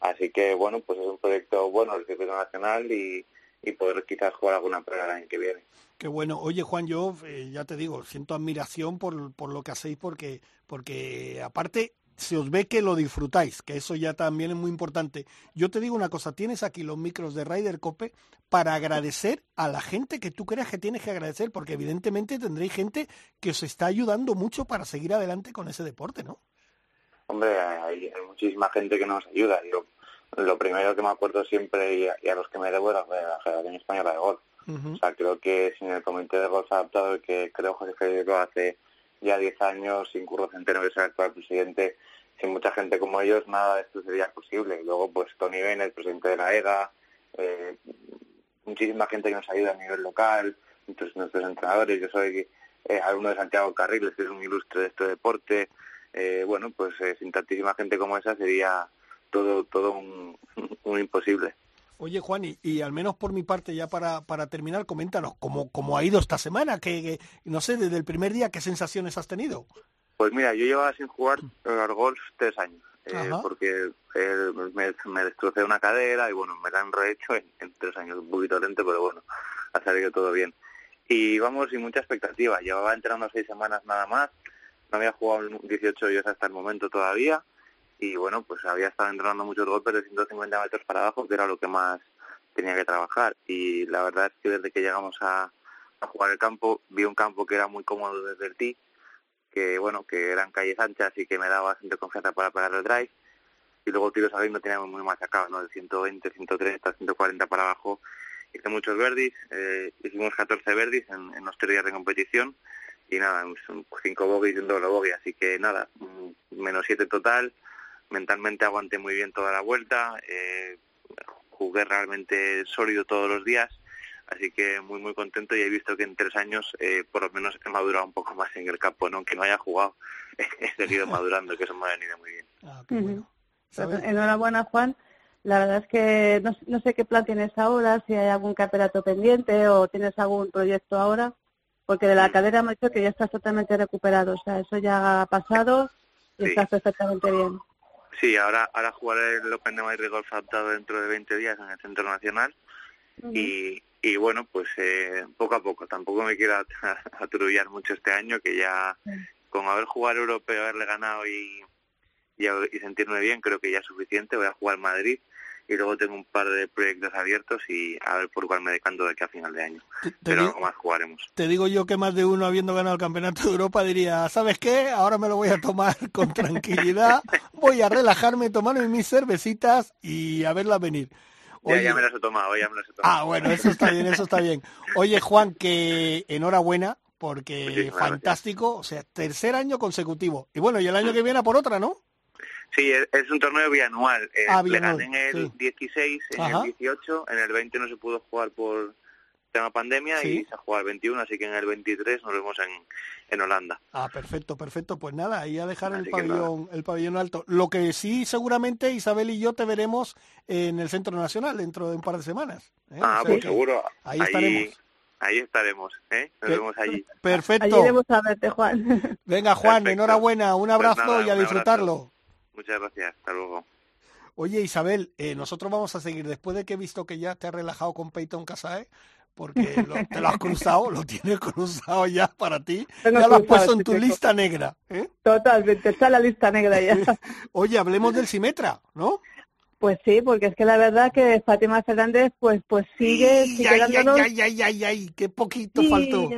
Así que bueno, pues es un proyecto bueno el circuito nacional y, y poder quizás jugar alguna prueba el año que viene. Qué bueno. Oye, Juan, yo eh, ya te digo, siento admiración por, por lo que hacéis porque, porque aparte se os ve que lo disfrutáis, que eso ya también es muy importante. Yo te digo una cosa, tienes aquí los micros de Ryder Cope para agradecer a la gente que tú creas que tienes que agradecer, porque evidentemente tendréis gente que os está ayudando mucho para seguir adelante con ese deporte, ¿no? Hombre, hay, muchísima gente que nos ayuda. Yo, lo primero que me acuerdo siempre y a, los que me debo de la Federación Española de Golf. O sea, creo que sin el Comité de Golf Adaptado, que creo José Federico hace ya 10 años, sin Curro Centeno, que es el actual presidente, sin mucha gente como ellos, nada de esto sería posible. Luego, pues Tony Bennett, presidente de la EGA, eh, muchísima gente que nos ayuda a nivel local, entonces nuestros entrenadores, yo soy eh, alumno de Santiago Carriles, que es un ilustre de este deporte, eh, bueno, pues sin tantísima gente como esa sería todo todo un imposible. Oye, Juan, y, al menos por mi parte, ya para, para terminar, coméntanos cómo, cómo ha ido esta semana, que, no sé, desde el primer día, ¿qué sensaciones has tenido? Pues mira, yo llevaba sin jugar al golf tres años, eh, porque eh, me, me, destrocé una cadera y bueno, me la han rehecho en, tres años, un poquito lento, pero bueno, ha salido todo bien. Y vamos sin mucha expectativa, llevaba entrenando seis semanas nada más, no había jugado 18 días hasta el momento todavía, y bueno, pues había estado entrenando muchos golpes de 150 metros para abajo, que era lo que más tenía que trabajar. Y la verdad es que desde que llegamos a, jugar el campo, vi un campo que era muy cómodo desde el tee, que bueno, que eran calles anchas y que me daba bastante confianza para pegar el drive. Y luego tiros a no teníamos muy machacado, ¿no? De 120, 130, 140 para abajo. Hice muchos verdis, eh, hicimos 14 verdis en, en los tres días de competición y nada, cinco bogies y un doble bogey, así que nada, mm, menos 7 total, mentalmente aguanté muy bien toda la vuelta, eh, jugué realmente sólido todos los días, así que muy muy contento y he visto que en tres años eh, por lo menos he madurado un poco más en el campo, ¿no? aunque no haya jugado, he seguido madurando, que eso me ha venido muy bien. Ah, pues enhorabuena Juan. La verdad es que no, no, sé qué plan tienes ahora, si hay algún campeonato pendiente o tienes algún proyecto ahora, porque de la mm. cadera me ha dicho que ya estás totalmente recuperado, o sea, eso ya ha pasado y estás perfectamente bien. Sí, ahora, ahora jugaré el Open de Madrid Golf adaptado dentro de 20 días en el Centro Nacional. Y, y bueno, pues eh, poco a poco, tampoco me quiero aturullar mucho este año, que ya con haber jugado europeo, haberle ganado y, y, y, sentirme bien, creo que ya es suficiente, voy a jugar Madrid y luego tengo un par de proyectos abiertos y a ver por cuál me decanto de aquí a final de año. Pero algo más jugaremos. Te digo yo que más de uno habiendo ganado el Campeonato de Europa diría, ¿sabes qué? Ahora me lo voy a tomar con tranquilidad, voy a relajarme, tomarme mis cervecitas y a verla venir. ya, ya me las he tomado, ya me las he tomado. Ah, bueno, eso está bien, eso está bien. Oye, Juan, que enhorabuena, porque fantástico, o sea, tercer año consecutivo. Y bueno, y el año que viene por otra, ¿no? Sí, es, un torneo bianual. Eh, ah, le gané en el 16, en el 18, en el 20 no se pudo jugar por tema pandemia y se ha jugado el 21, así que en el 23 nos vemos en, en Holanda. Ah, perfecto, perfecto. Pues nada, ahí a dejar el pabellón, el pabellón alto. Lo que sí, seguramente Isabel y yo te veremos en el Centro Nacional dentro de un par de semanas. ¿eh? Ah, pues seguro. Ahí, estaremos. Ahí estaremos, ¿eh? Nos vemos allí. Perfecto. Allí iremos a verte, Juan. Venga, Juan, enhorabuena, un pues abrazo y a disfrutarlo. Muchas gracias, hasta luego. Oye, Isabel, eh, nosotros vamos a seguir. Después de que he visto que ya te has relajado con Peyton Casae, porque te lo has cruzado, lo tienes cruzado ya para ti. ya lo has puesto en tu lista negra. ¿eh? Totalmente, está la lista negra ya. Oye, hablemos del Simetra, ¿no? Pues sí, porque es que la verdad que Fátima Fernández pues pues sigue, sigue ay, ay, ay, ay, ay, qué poquito faltó.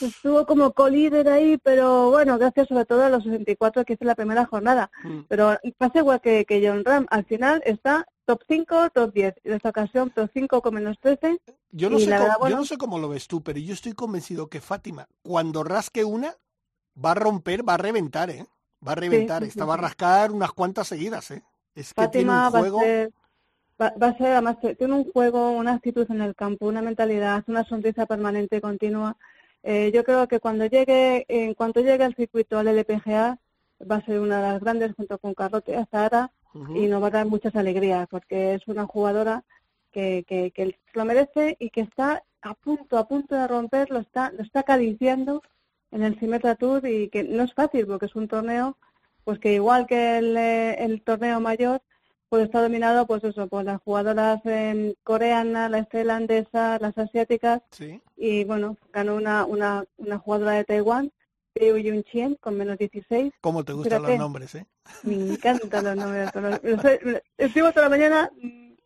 Estuvo como co-líder ahí, pero bueno, gracias sobre todo a los 64 que hizo la primera jornada. Mm. Pero pasa igual que, que John Ram, al final está top 5, top 10. En esta ocasión top 5 con menos 13. Yo no, sé cómo, yo no sé cómo lo ves tú, pero yo estoy convencido que Fátima, cuando rasque una, va a romper, va a reventar, ¿eh? Va a reventar, esta va a rascar unas cuantas seguidas, ¿eh? Es que Fátima va a ser, va, a ser, además, tiene un juego, una actitud en el campo, una mentalidad, una sonrisa permanente y continua. Eh, yo creo que cuando llegue, en cuanto llegue al circuito al LPGA, va a ser una de las grandes junto con Carlote hasta ahora y nos va a dar muchas alegrías porque es una jugadora que, que, que lo merece y que está a punto, a punto de romper, lo está, lo está acariciando en el Symetra Tour y que no es fácil porque es un torneo pues que igual que el, eh, el torneo mayor pues está dominado pues eso por las jugadoras eh, coreanas las tailandesas las asiáticas Sí. y bueno ganó una una, una jugadora de Taiwán Peu Yun Chien con menos 16 ¿Cómo te gustan Fíjate. los nombres, eh? me encantan los nombres los- los los- escribo toda la mañana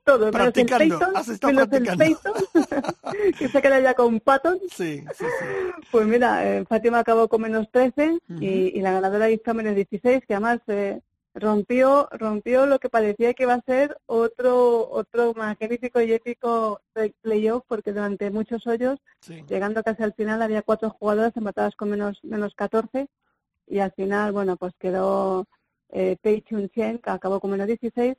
todo menos el Practicando, Peyton, has estado menos el practicando. Peyton, que se queda ya con Patton Sí, sí, sí. pues mira, eh, Fátima acabó con menos 13 Ujú. y, y la ganadora hizo menos 16, que además eh, rompió rompió lo que parecía que iba a ser otro otro magnífico y épico play- playoff, porque durante muchos hoyos, sí. llegando casi al final, había cuatro jugadoras empatadas con menos menos 14 y al final, bueno, pues quedó eh, Pei Chun Chen, que acabó con menos 16,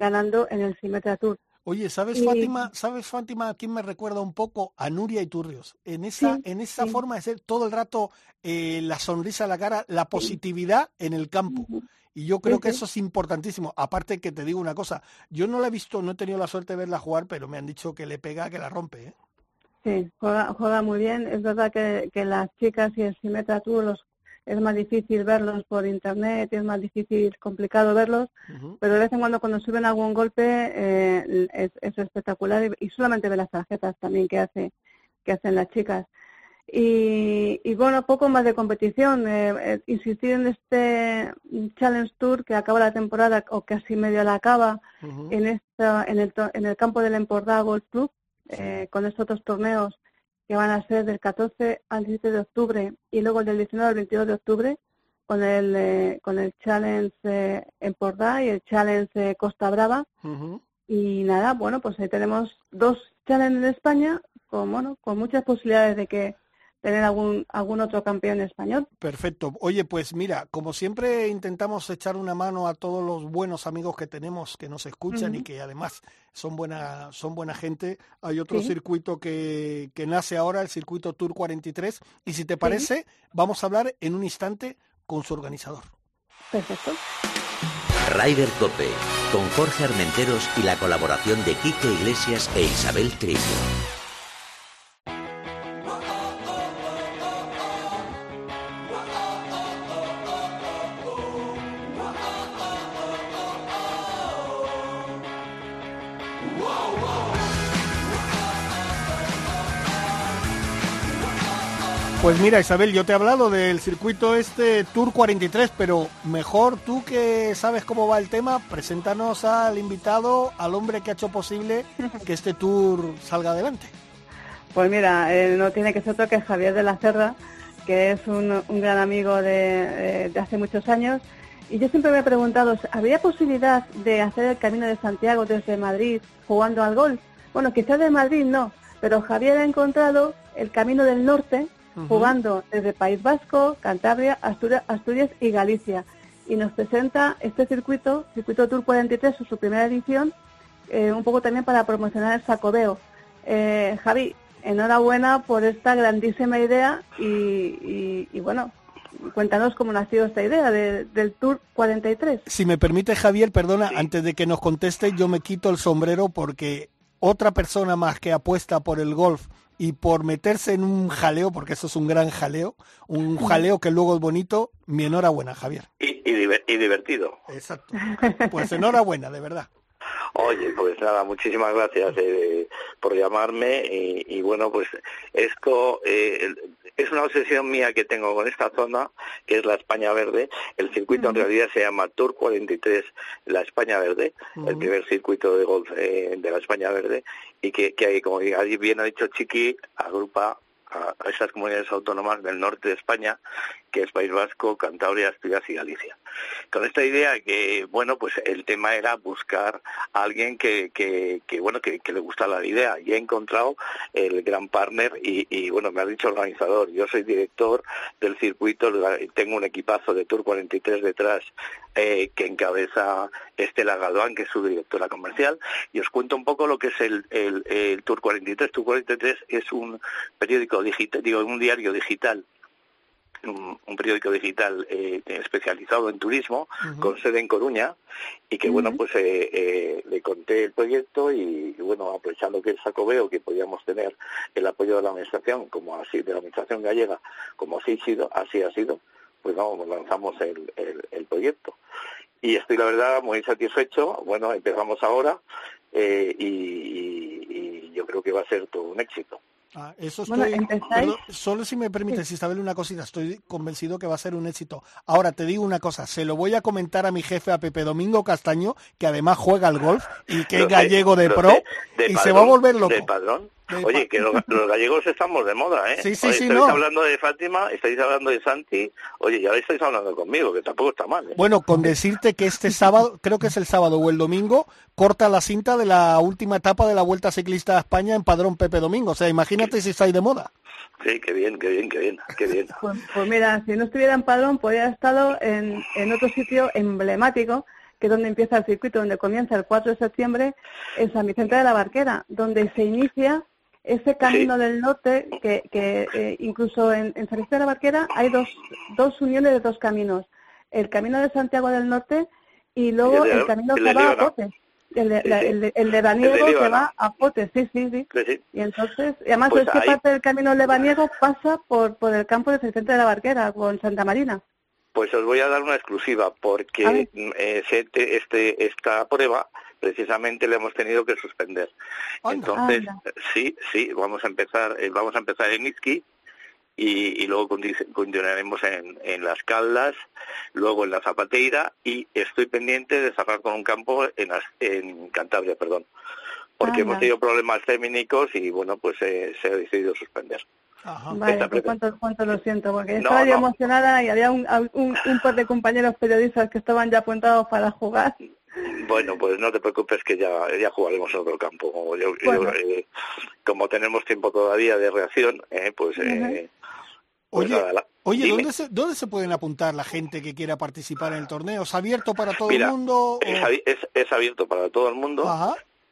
ganando en el Symetra Tour. Oye, ¿sabes Y- Fátima? ¿Sabes Fátima a quién me recuerda un poco? A Nuria Iturrios. En esa, Sí, en esa sí. forma de ser todo el rato eh, la sonrisa a la cara, la positividad en el campo. Y yo creo que eso es importantísimo. Aparte que te digo una cosa, yo no la he visto, no he tenido la suerte de verla jugar, pero me han dicho que le pega, que la rompe. ¿eh? Sí, juega, juega muy bien. Es verdad que, que las chicas y el Symetra Tour los, es más difícil verlos por internet, es más difícil, complicado verlos, pero de vez en cuando cuando suben algún golpe eh, es, es espectacular y, y solamente ve las tarjetas también que hace que hacen las chicas. Y, y bueno, poco más de competición. eh, eh, insistir en este Challenge Tour que acaba la temporada o casi medio la acaba en esta en el en el campo del Empordà Golf Club eh, con estos otros torneos que van a ser del 14 al 17 de octubre y luego del 19 al 22 de octubre con el eh, con el Challenge eh, Empordà y el Challenge eh, Costa Brava. Y nada bueno pues ahí tenemos dos Challenge en España con bueno con muchas posibilidades de que tener algún algún otro campeón español Perfecto. Oye, pues mira, como siempre intentamos echar una mano a todos los buenos amigos que tenemos que nos escuchan y que además son buena, son buena gente. Hay otro Sí. circuito que, que nace ahora, el circuito Tour 43. Y si te parece, vamos a hablar en un instante con su organizador. perfecto Ryder Cope, con Jorge Armenteros y la colaboración de Quique Iglesias e Isabel Trillo. Pues mira, Isabel, yo te he hablado del circuito este Tour 43, pero mejor tú que sabes cómo va el tema, preséntanos al invitado, al hombre que ha hecho posible que este tour salga adelante. Pues mira, no tiene que ser otro que Javier de la Cerra, que es un, gran amigo eh, de hace muchos años. Y yo siempre me he preguntado, ¿habría posibilidad de hacer el Camino de Santiago desde Madrid jugando al golf? Bueno, quizás de Madrid no, pero Javier ha encontrado el Camino del Norte jugando desde País Vasco, Cantabria, Asturias, Asturias y Galicia. Y nos presenta este circuito, Circuito Tour 43, su primera edición, eh, un poco también para promocionar el sacobeo. Eh, Javi, enhorabuena por esta grandísima idea y, y- y bueno, cuéntanos cómo nació esta idea de- del Tour 43. Si me permite, Javier, perdona, antes de que nos conteste, yo me quito el sombrero porque otra persona más que apuesta por el golf y por meterse en un jaleo, porque eso es un gran jaleo, un jaleo que luego es bonito, mi enhorabuena, Javier. Y, y, diver- y divertido. Exacto. Pues enhorabuena, de verdad. Oye, pues nada, muchísimas gracias eh, por llamarme y, y bueno, pues esto eh, es una obsesión mía que tengo con esta zona, que es la España Verde. El circuito en realidad se llama Tour 43, la España Verde, el primer circuito de golf eh, de la España Verde y que, que hay, como bien ha dicho Chiqui, agrupa a, a esas comunidades autónomas del norte de España, que es País Vasco, Cantabria, Asturias y Galicia. Con esta idea que, bueno, pues el tema era buscar a alguien que, que, que bueno, que, le gusta la idea. Y he encontrado el gran partner y, y, bueno, me ha dicho organizador. Yo soy director del circuito, tengo un equipazo de Tour 43 detrás eh, que encabeza Estela Galván, que es su directora comercial, y os cuento un poco lo que es el, el, el Tour 43. Tour 43 es un periódico digital, digo, un diario digital un, periódico digital eh, especializado en turismo, con sede en Coruña, y que, bueno, pues eh, eh, le conté el proyecto y, bueno, aprovechando que el Sacobeo, que podíamos tener el apoyo de la Administración, como así, de la Administración gallega, como así, sido, así ha sido, pues vamos, lanzamos el, el, proyecto. Y estoy, la verdad, muy satisfecho. Bueno, empezamos ahora y, y yo creo que va a ser todo un éxito. Ah, eso estoy, solo si me permites, Isabel, una cosita, estoy convencido que va a ser un éxito. Ahora te digo una cosa, se lo voy a comentar a mi jefe, a Pepe Domingo Castaño, que además juega al golf y que es gallego de pro, y se va a volver loco. Oye, que los, gallegos estamos de moda, ¿eh? Sí, sí, sí, estáis hablando de Fátima, estáis hablando de Santi, oye, y ahora estáis hablando conmigo, que tampoco está mal. ¿eh? Bueno, con decirte que este sábado, creo que es el sábado o el domingo, corta la cinta de la última etapa de la Vuelta Ciclista a España en Padrón Pepe Domingo. O sea, imagínate si estáis de moda. Sí, qué bien, qué bien, qué bien, qué bien. Pues, pues, mira, si no estuviera en Padrón, podría haber estado en, en otro sitio emblemático, que es donde empieza el circuito, donde comienza el 4 de septiembre, en San Vicente de la Barquera, donde se inicia ese camino del norte, que, que eh, incluso en, en San de la Barquera hay dos, dos uniones de dos caminos. El camino de Santiago del Norte y luego el, camino que va a Potes. El de, el, el de Daniego que va a Potes, sí, sí, sí. Y entonces, y además pues es que parte del camino lebaniego pasa por, por el campo de Vicente de la Barquera, con Santa Marina. Pues os voy a dar una exclusiva, porque eh, este, esta prueba precisamente le hemos tenido que suspender. Entonces, sí, sí, vamos a empezar, eh, vamos a empezar en Izqui y, luego continuaremos en, en Las Caldas, luego en la Zapateira y estoy pendiente de cerrar con un campo en, en Cantabria, perdón, porque hemos tenido problemas técnicos y bueno, pues eh, se ha decidido suspender. Vale, pues cuánto, cuánto, lo siento, porque estaba ya emocionada y había un, un, un par de compañeros periodistas que estaban ya apuntados para jugar. Bueno, pues no te preocupes que ya, ya jugaremos en otro campo. Eh, como tenemos tiempo todavía de reacción, eh, pues... Eh, pues oye, oye ¿dónde, se, ¿dónde se pueden apuntar la gente que quiera participar en el torneo? ¿Es abierto para todo el mundo? Es, es, abierto para todo el mundo.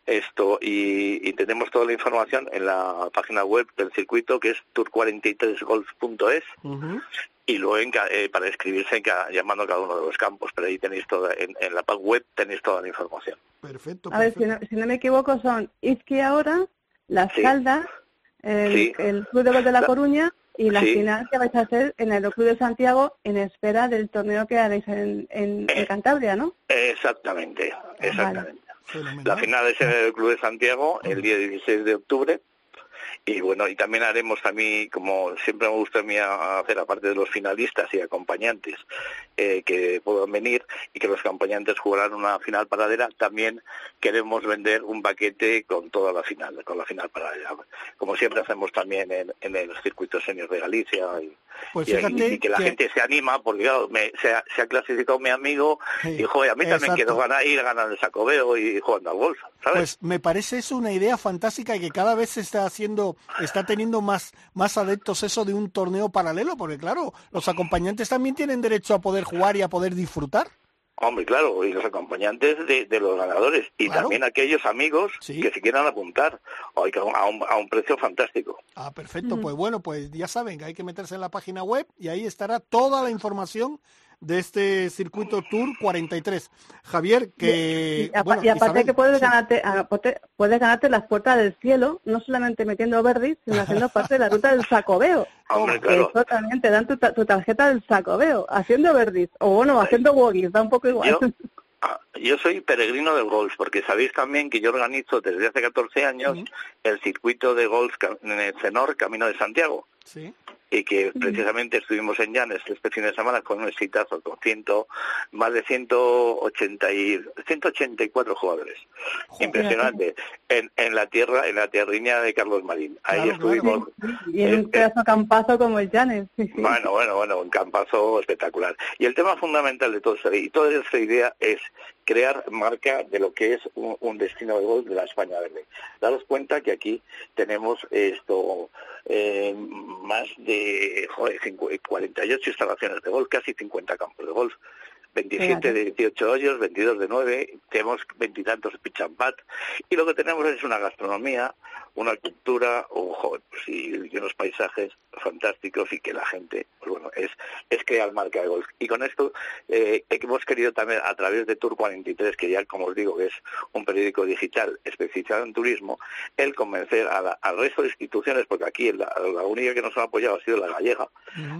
Esto, y, tenemos toda la información en la página web del circuito que es tour43golf.es y luego eh, para inscribirse llamando a cada uno de los campos, pero ahí tenéis toda, en, la página web tenéis toda la información. Perfecto. A ver, si no, me equivoco, son Izqui ahora, Las Caldas, el, Club de Golf de La, Coruña y la final que vais a hacer en el Club de Santiago en espera del torneo que haréis en, en, eh, Cantabria, ¿no? Exactamente, ah, exactamente. La final es en el Club de Santiago el día 16 de octubre. Y bueno, y también haremos a mí, como siempre me gusta a mí hacer, aparte de los finalistas y acompañantes eh, que puedan venir y que los acompañantes jugarán una final paradera, también queremos vender un paquete con toda la final, con la final paradera. Como siempre hacemos también en, en el circuito senior de Galicia y, pues que, la gente se anima, porque se, ha, clasificado mi amigo y joder, a mí también quiero ganar, ir ganar el sacobeo y jugando al ¿sabes? Pues me parece eso una idea fantástica y que cada vez se está haciendo está teniendo más, más adeptos eso de un torneo paralelo, porque claro, los acompañantes también tienen derecho a poder jugar y a poder disfrutar. Hombre, claro, y los acompañantes de, los ganadores y también aquellos amigos que se quieran apuntar a un, a un precio fantástico. Ah, perfecto. Pues bueno, pues ya saben que hay que meterse en la página web y ahí estará toda la información de este circuito Tour 43. Javier, que... Y, aparte que puedes ganarte, puedes ganarte las puertas del cielo, no solamente metiendo verdis, sino haciendo parte de la ruta del sacobeo. Hombre, claro. Eso también te dan tu, tarjeta del sacobeo, haciendo verdis, o bueno, haciendo walkies, da un poco igual. Ah, yo, soy peregrino del golf, porque sabéis también que yo organizo desde hace 14 años el circuito de golf en el Cenor, Camino de Santiago. Sí y que precisamente estuvimos en Llanes este fin de semana con un exitazo, con ciento, más de 180 y, 184 jugadores. Impresionante. En, en la tierra, en la tierriña de Carlos Marín. Ahí estuvimos. Y en un eh, pedazo campazo como el Llanes. Bueno, bueno, bueno, un campazo espectacular. Y el tema fundamental de todo esto, y toda esta idea es crear marca de lo que es un, destino de golf de la España Verde. Daros cuenta que aquí tenemos esto eh, más de joder, 48 instalaciones de golf, casi 50 campos de golf. 27 de 18 hoyos, 22 de 9, tenemos veintitantos pitch and y lo que tenemos es una gastronomía, una cultura ojo, pues, y, unos paisajes fantásticos y que la gente, pues bueno, es, es crear marca de golf. Y con esto eh, hemos querido también, a través de Tour 43, que ya como os digo, es un periódico digital especializado en turismo, el convencer al resto de instituciones, porque aquí la, única que nos ha apoyado ha sido la gallega,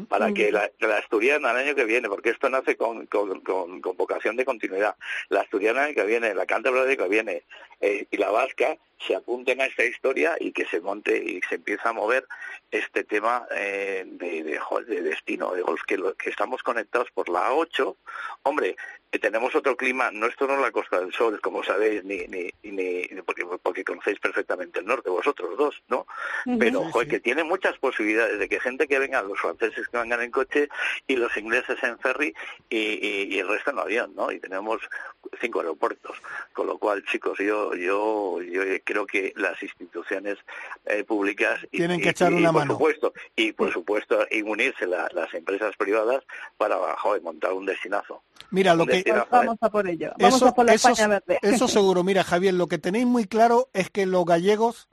para que la, la, asturiana el año que viene, porque esto nace con, con, con, vocación de continuidad, la asturiana el que viene, la cántabra que viene eh, y la vasca se apunten a esta historia y que se monte y se empieza a mover este tema eh, de, de, destino de golf, que, que estamos conectados por la 8. Hombre, tenemos otro clima, nuestro no es la Costa del Sol, como sabéis, ni, ni, ni porque, porque, conocéis perfectamente el norte, vosotros dos, ¿no? Pero, joder, que tiene muchas posibilidades de que gente que venga, los franceses que vengan en coche y los ingleses en ferry y, y, el resto en avión, ¿no? Y tenemos cinco aeropuertos, con lo cual, chicos, yo yo yo creo que las instituciones eh, públicas tienen que echar una por mano. Supuesto, y por supuesto, y unirse las empresas privadas para joder, montar un destinazo. Mira, lo que vamos a por ello. Vamos eso, a por la eso, España verde. Eso seguro. Mira, Javier, lo que tenéis muy claro es que los gallegos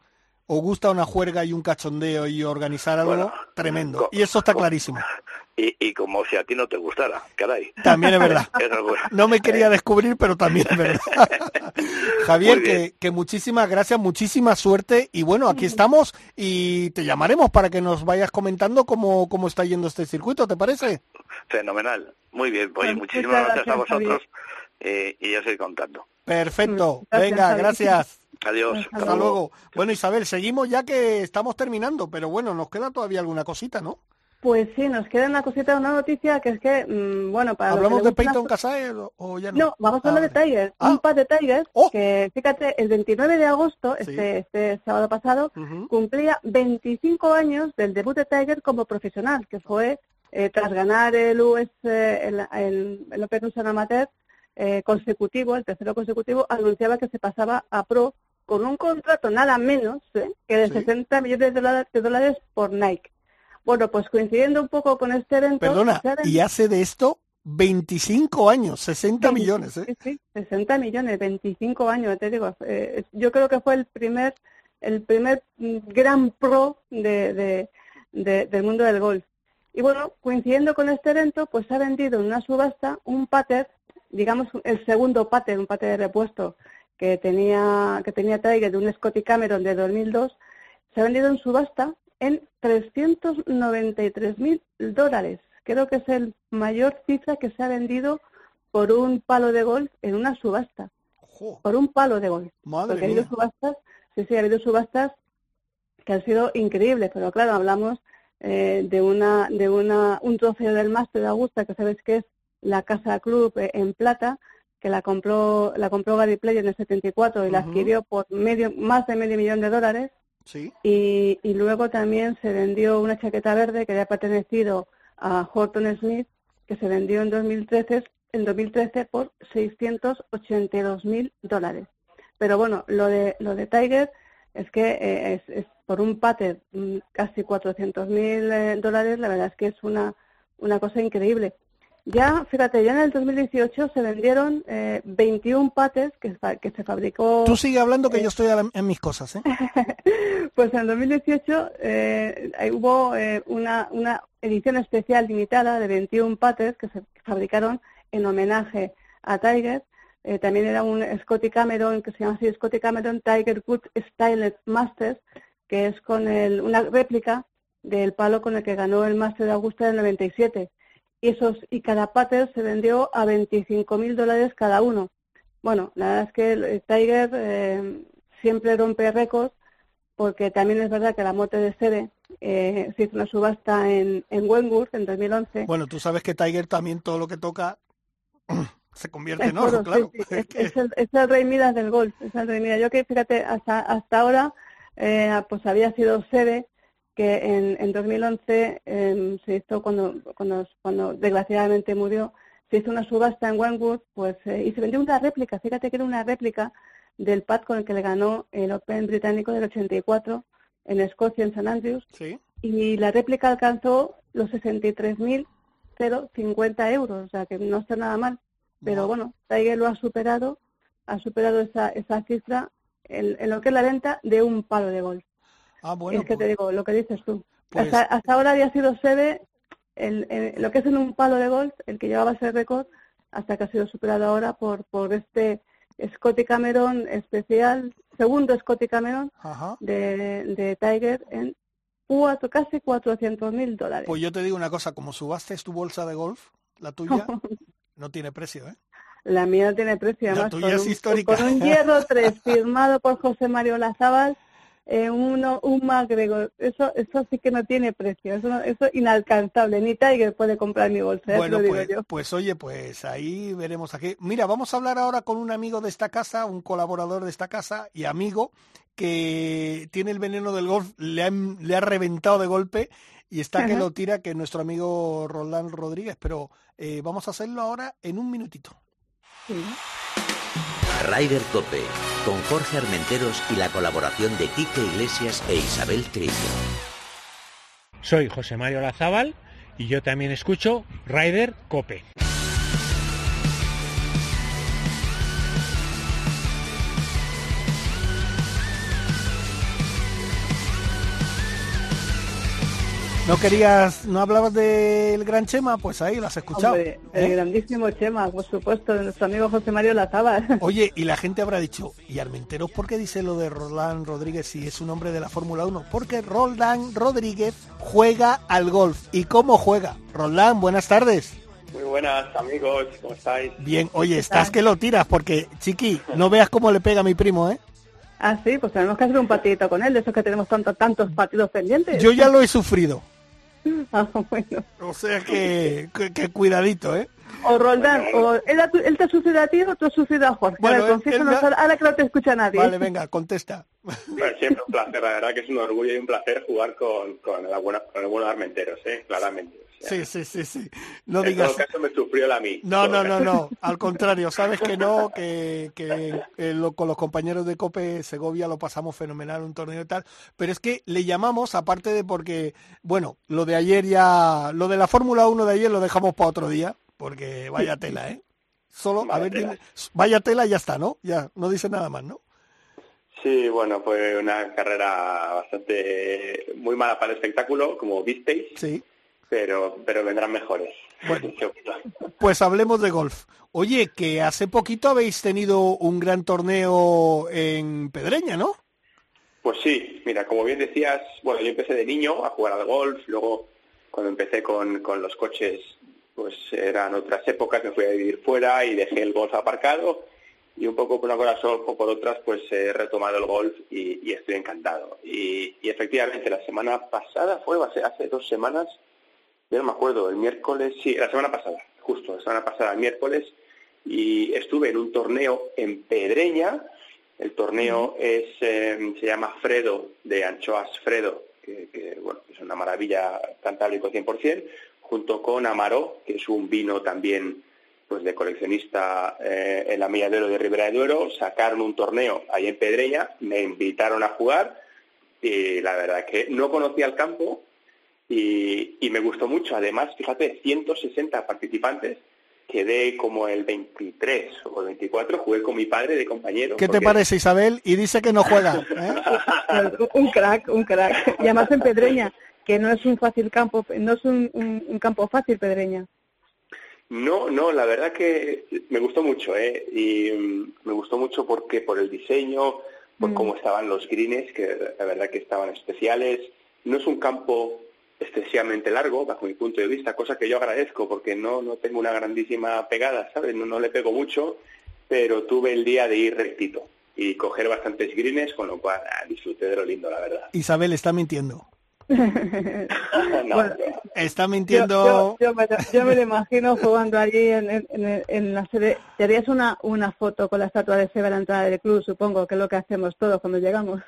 os gusta una juerga y un cachondeo y organizar algo Bueno, tremendo. y eso está clarísimo. Y, y como si a ti no te gustara, caray. También es verdad. No me quería descubrir, pero también es verdad. Javier, que, que muchísimas gracias, muchísima suerte. Y bueno, aquí estamos y te llamaremos para que nos vayas comentando cómo, cómo está yendo este circuito, ¿te parece? Fenomenal. Muy bien. Oye, Pues muchísimas gracias, a vosotros. eh, y ya os iré contando. Perfecto. Gracias, Venga, Javier. gracias. Adiós. Hasta Hasta luego. Bueno, Isabel, seguimos ya que estamos terminando, pero bueno, nos queda todavía alguna cosita, ¿no? Pues sí, nos queda una cosita, una noticia que es que, mm, bueno, para ¿Hablamos de Peyton Casae o, o ya no? No, vamos a hablar Ah, de Tiger. Ah. Un par de Tigers Oh. que, fíjate, el 29 de agosto, Sí. este, este sábado pasado, cumplía 25 años del debut de Tiger como profesional, que fue eh, tras ganar el US, eh, el, el, el Open Amateur eh, consecutivo, el tercero consecutivo, anunciaba que se pasaba a pro con un contrato nada menos eh, que de Sí. 60 millones de dólares, de dólares por Nike. Bueno, pues coincidiendo un poco con este evento... Perdona, ha y hace de esto 25 años, 60 Sí, millones, ¿eh? Sí, sí, 60 millones, 25 años, te digo. eh, yo creo que fue el primer el primer mm, gran pro de, de- de- del mundo del golf. Y bueno, coincidiendo con este evento, pues ha vendido en una subasta un pater, digamos el segundo pater, un pater de repuesto que tenía que tenía Tiger de un Scotty Cameron de 2002, se ha vendido en subasta en 393 mil dólares. Creo que es el mayor cifra que se ha vendido por un palo de golf en una subasta, por un palo de golf. madre Porque ha habido subastas, sí, sí, ha habido subastas que han sido increíbles, pero claro, hablamos eh, de una de una un trofeo del máster de Augusta, que sabes que es la Casa Club eh, en plata, que la compró la compró Gary Player en el 74 y la adquirió por medio más de medio millón de dólares. Sí, Y, y luego también se vendió una chaqueta verde que había pertenecido a Horton Smith, que se vendió en 2013, en 2013 por 682 mil dólares. Pero bueno, lo de, lo de Tiger es que eh, es, es por un pater mm, casi 400 mil eh, dólares, la verdad es que es una, una cosa increíble. Ya, fíjate, ya en el 2018 se vendieron eh, 21 paters que, se fabricó... tú sigue hablando que yo estoy en mis cosas, ¿eh? Pues en 2018 eh, hubo eh, una, una edición especial limitada de 21 paters que se fabricaron en homenaje a Tiger. Eh, también era un Scotty Cameron, que se llama así Scotty Cameron Tiger Good Styled Masters, que es con el, una réplica del palo con el que ganó el Master de Augusta del 97. Y, esos, y cada pater se vendió a 25 mil dólares cada uno. Bueno, la verdad es que el- Tiger eh, siempre rompe récords porque también es verdad que la moto de Sede eh, se hizo una subasta en, en Wentworth en 2011. Bueno, tú sabes que Tiger también todo lo que toca se convierte en oro, sí, claro. sí, Es Es, que- es el, es el rey Midas del golf, es el rey Midas. Yo que fíjate, hasta, hasta ahora eh, pues había sido Sede que en, en 2011 eh, se hizo cuando, cuando, cuando desgraciadamente murió, se hizo una subasta en Wentworth pues, eh, y se vendió una réplica, fíjate que era una réplica del pad con el que le ganó el Open británico del 84 en Escocia, en St Andrews, Sí, y la réplica alcanzó los 63.050 euros, o sea que no está nada mal. Pero bueno, Tiger lo ha superado, ha superado esa, esa cifra en, en lo que es la venta de un palo de golf. Ah, bueno. es que te pues- digo lo que dices tú. pues- hasta, hasta ahora había sido Seve, el, el- lo que es en un palo de golf, el que llevaba ese récord, hasta que ha sido superado ahora por, por este Scotty Cameron especial, segundo Scotty Cameron Ajá. de, de Tiger en cuatro, casi 400 mil dólares. Pues yo te digo una cosa, como subastes tu bolsa de golf, la tuya no tiene precio, ¿eh? La mía no tiene precio, La además, tuya con, es un, histórica. con un hierro 3 firmado por José Mario Lazábal, eh, uno, un McGregor, eso, eso sí que no tiene precio, eso, no- eso es inalcanzable, ni Tiger puede comprar mi bolsa, Bueno, digo pues, yo. pues oye, pues ahí veremos aquí. Mira, vamos a hablar ahora con un amigo de esta casa, un colaborador de esta casa y amigo que tiene el veneno del golf, le ha, le ha reventado de golpe y está que lo tira, que es nuestro amigo Roland Rodríguez, pero eh, vamos a hacerlo ahora en un minutito. Sí. Ryder Cope, con Jorge Armenteros y la colaboración de Quique Iglesias e Isabel Trillo. Soy José Mario Lazábal y yo también escucho Rider Cope. ¿No querías, no hablabas del gran Chema? Pues ahí lo has escuchado. Hombre, ¿eh? el grandísimo Chema, por supuesto, de nuestro amigo José Mario Lazábal. Oye, y la gente habrá dicho, ¿y Armenteros por qué dice lo de Roland Rodríguez si es un hombre de la Fórmula 1? Porque Roland Rodríguez juega al golf. ¿Y cómo juega? Roland, buenas tardes. Muy buenas amigos, ¿cómo estáis? Bien, oye, estás que lo tiras porque, chiqui, no veas cómo le pega a mi primo, ¿eh? Ah, sí, pues tenemos que hacer un partidito con él, de esos que tenemos tantos, tantos partidos pendientes. Yo ya lo he sufrido. Ah, bueno. O sea que, que, que cuidadito, ¿eh? O Roldán, o él, ha- él te ha sufrido a ti o tú has sufrido a Jorge. Bueno, él- él ha- ahora, ahora que no te escucha nadie. Vale, venga, contesta. Bueno, siempre un placer, la verdad que es un orgullo y un placer jugar con, con, el, bueno, con el bueno de Armenteros, ¿eh? claramente. Sí, sí, sí, sí. No en digas... todo caso me sufrió la mí. No, no, no, no. Al contrario, sabes que no, que, que eh, lo- con los compañeros de Cope Segovia lo pasamos fenomenal, un torneo y tal. Pero es que le llamamos, aparte de porque, bueno, lo de ayer ya, lo de la Fórmula 1 de ayer lo dejamos para otro día, porque vaya tela, ¿eh? Solo, a ver, tela. dime- vaya tela y ya está, ¿no? Ya, no dice nada más, ¿no? Sí, bueno, fue una carrera bastante muy mala para el espectáculo, como visteis, Sí. Pero, pero vendrán mejores. Bueno. Pues hablemos de golf. Oye, que hace poquito habéis tenido un gran torneo en Pedreña, ¿no? Pues sí, mira, como bien decías, bueno, yo empecé de niño a jugar al golf, luego cuando empecé con, con los coches, pues eran otras épocas, me fui a vivir fuera y dejé el golf aparcado y un poco por una cosa o por otras, pues he retomado el golf y, y estoy encantado. Y, y efectivamente, la semana pasada fue, hace, hace dos semanas, yo no me acuerdo, el miércoles, sí, la semana pasada, justo, la semana pasada, el miércoles, y estuve en un torneo en Pedreña, el torneo es, eh, se llama Fredo, de Anchoas Fredo, que, que, bueno, es una maravilla cantábrico 100%, junto con Amaró, que es un vino también pues de coleccionista eh, en la Milla de Oro de Ribera de Duero, sacaron un torneo ahí en Pedreña, me invitaron a jugar y la verdad que no conocía el campo y, y me gustó mucho. Además, fíjate, 160 participantes, quedé como el 23 o el 24, jugué con mi padre de compañero. ¿Qué te parece, Isabel? Y dice que no juega. ¿eh? un crack, un crack. Y además en Pedreña, que no es un fácil campo, no es un, un- un campo fácil Pedreña. No, no, la verdad que me gustó mucho, ¿eh? Y mm, me gustó mucho porque por el diseño, por Mm. cómo estaban los greens, que la verdad que estaban especiales. No es un campo excesivamente largo, bajo mi punto de vista, cosa que yo agradezco porque no, no tengo una grandísima pegada, ¿sabes? No, no le pego mucho, pero tuve el día de ir rectito y coger bastantes greens, con lo cual ah, disfruté de lo lindo, la verdad. Isabel está mintiendo. No, Bueno, Está mintiendo. yo, yo me, lo- yo me lo imagino jugando allí en, en, en- en la sede. Te harías una, una foto con la estatua de Seba a la entrada del club, supongo, que es lo que hacemos todos cuando llegamos.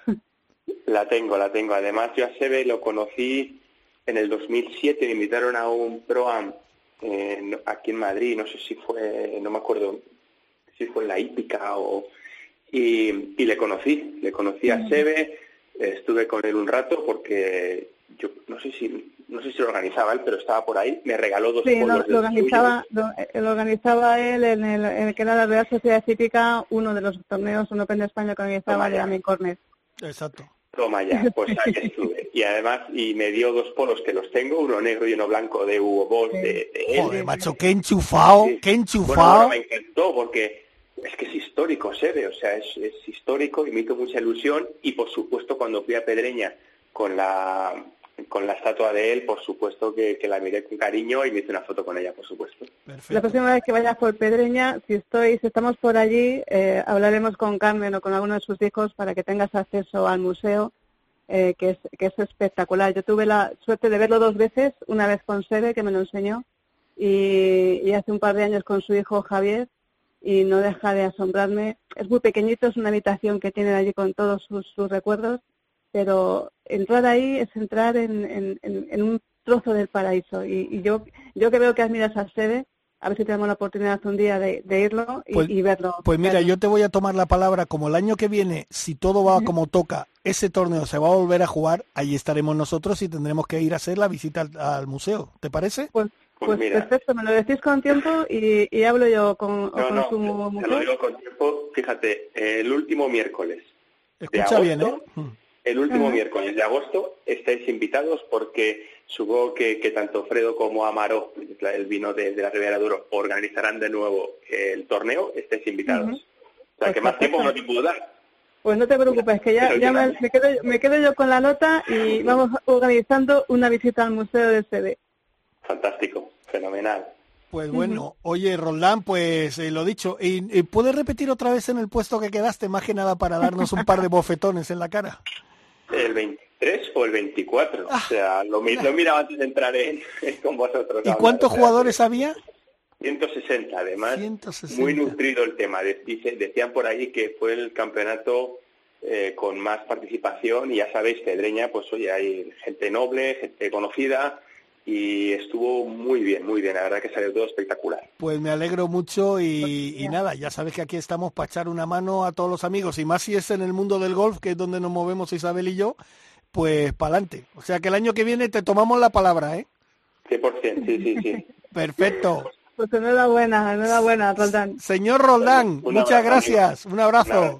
La tengo, la tengo. Además, yo a Sebe lo conocí en el 2007, me invitaron a un ProAm en- aquí en Madrid, no sé si fue, no me acuerdo si fue en la hípica o... Y, y le conocí, le conocí a Sebe, estuve con él un rato porque yo no sé si no sé si lo organizaba él, pero estaba por ahí, me regaló dos Sí, lo, organizaba, lo, eh, lo organizaba él en el, en el que era la Real Sociedad Cívica, uno de los torneos, un Open de España que organizaba. Amin Cornet. Exacto. Toma ya, pues ahí estuve. Y además, y me dio dos polos que los tengo, uno negro y uno blanco de Hugo Boss de, él. Joder, macho, qué enchufado, qué enchufado. me encantó porque es que es histórico, Sebe, o sea, es, es histórico y me hizo mucha ilusión. Y por supuesto, cuando fui a Pedreña con la con la estatua de él, por supuesto que, la miré con cariño y me hice una foto con ella, por supuesto. La próxima vez que vayas por Pedreña, si estoy, si estamos por allí, eh, hablaremos con Carmen o con alguno de sus hijos para que tengas acceso al museo, eh, que, es, que es espectacular. Yo tuve la suerte de verlo dos veces, una vez con Sebe, que me lo enseñó, y, hace un par de años con su hijo Javier, y no deja de asombrarme. Es muy pequeñito, es una habitación que tiene allí con todos sus recuerdos pero entrar ahí es entrar en, en, un trozo del paraíso. Y, yo, yo que veo que admiras a sede, a ver si tenemos la oportunidad un día de, irlo y, pues, verlo. Pues mira, yo te voy a tomar la palabra, como el año que viene, si todo va como toca, ese torneo se va a volver a jugar, ahí estaremos nosotros y tendremos que ir a hacer la visita al, museo. ¿Te parece? Pues, pues, pues perfecto, me lo decís con tiempo y, hablo yo con, su museo. lo digo con tiempo, fíjate, el último miércoles. Escucha bien, ¿eh? El último miércoles de agosto estáis invitados porque supongo que, tanto Fredo como Amaro, el vino de, la Ribera Duro, organizarán de nuevo el torneo, estáis invitados. O sea, que pues más tiempo no te puedo dar. Pues no te preocupes, que ya, me, quedo, me, quedo, yo con la nota y vamos organizando una visita al Museo de CD. Fantástico, fenomenal. Pues bueno, oye Roldán, pues eh, lo dicho, ¿y, ¿puedes repetir otra vez en el puesto que quedaste, más que nada para darnos un par de bofetones en la cara? El 23 o el 24. o sea, lo, lo miraba antes de entrar en, con vosotros. ¿Y cuántos jugadores había? 160, además. Muy nutrido el tema. decían por ahí que fue el campeonato eh, con más participación y ya sabéis, Pedreña, pues oye, hay gente noble, gente conocida y estuvo muy bien, muy bien, la verdad que salió todo espectacular. Pues me alegro mucho y, y, nada, ya sabes que aquí estamos para echar una mano a todos los amigos y más si es en el mundo del golf, que es donde nos movemos Isabel y yo, pues para adelante. O sea que el año que viene te tomamos la palabra, ¿eh? 100%, sí, sí, sí. Perfecto. Pues enhorabuena, enhorabuena, Roldán. Señor Roldán, muchas gracias. Un abrazo.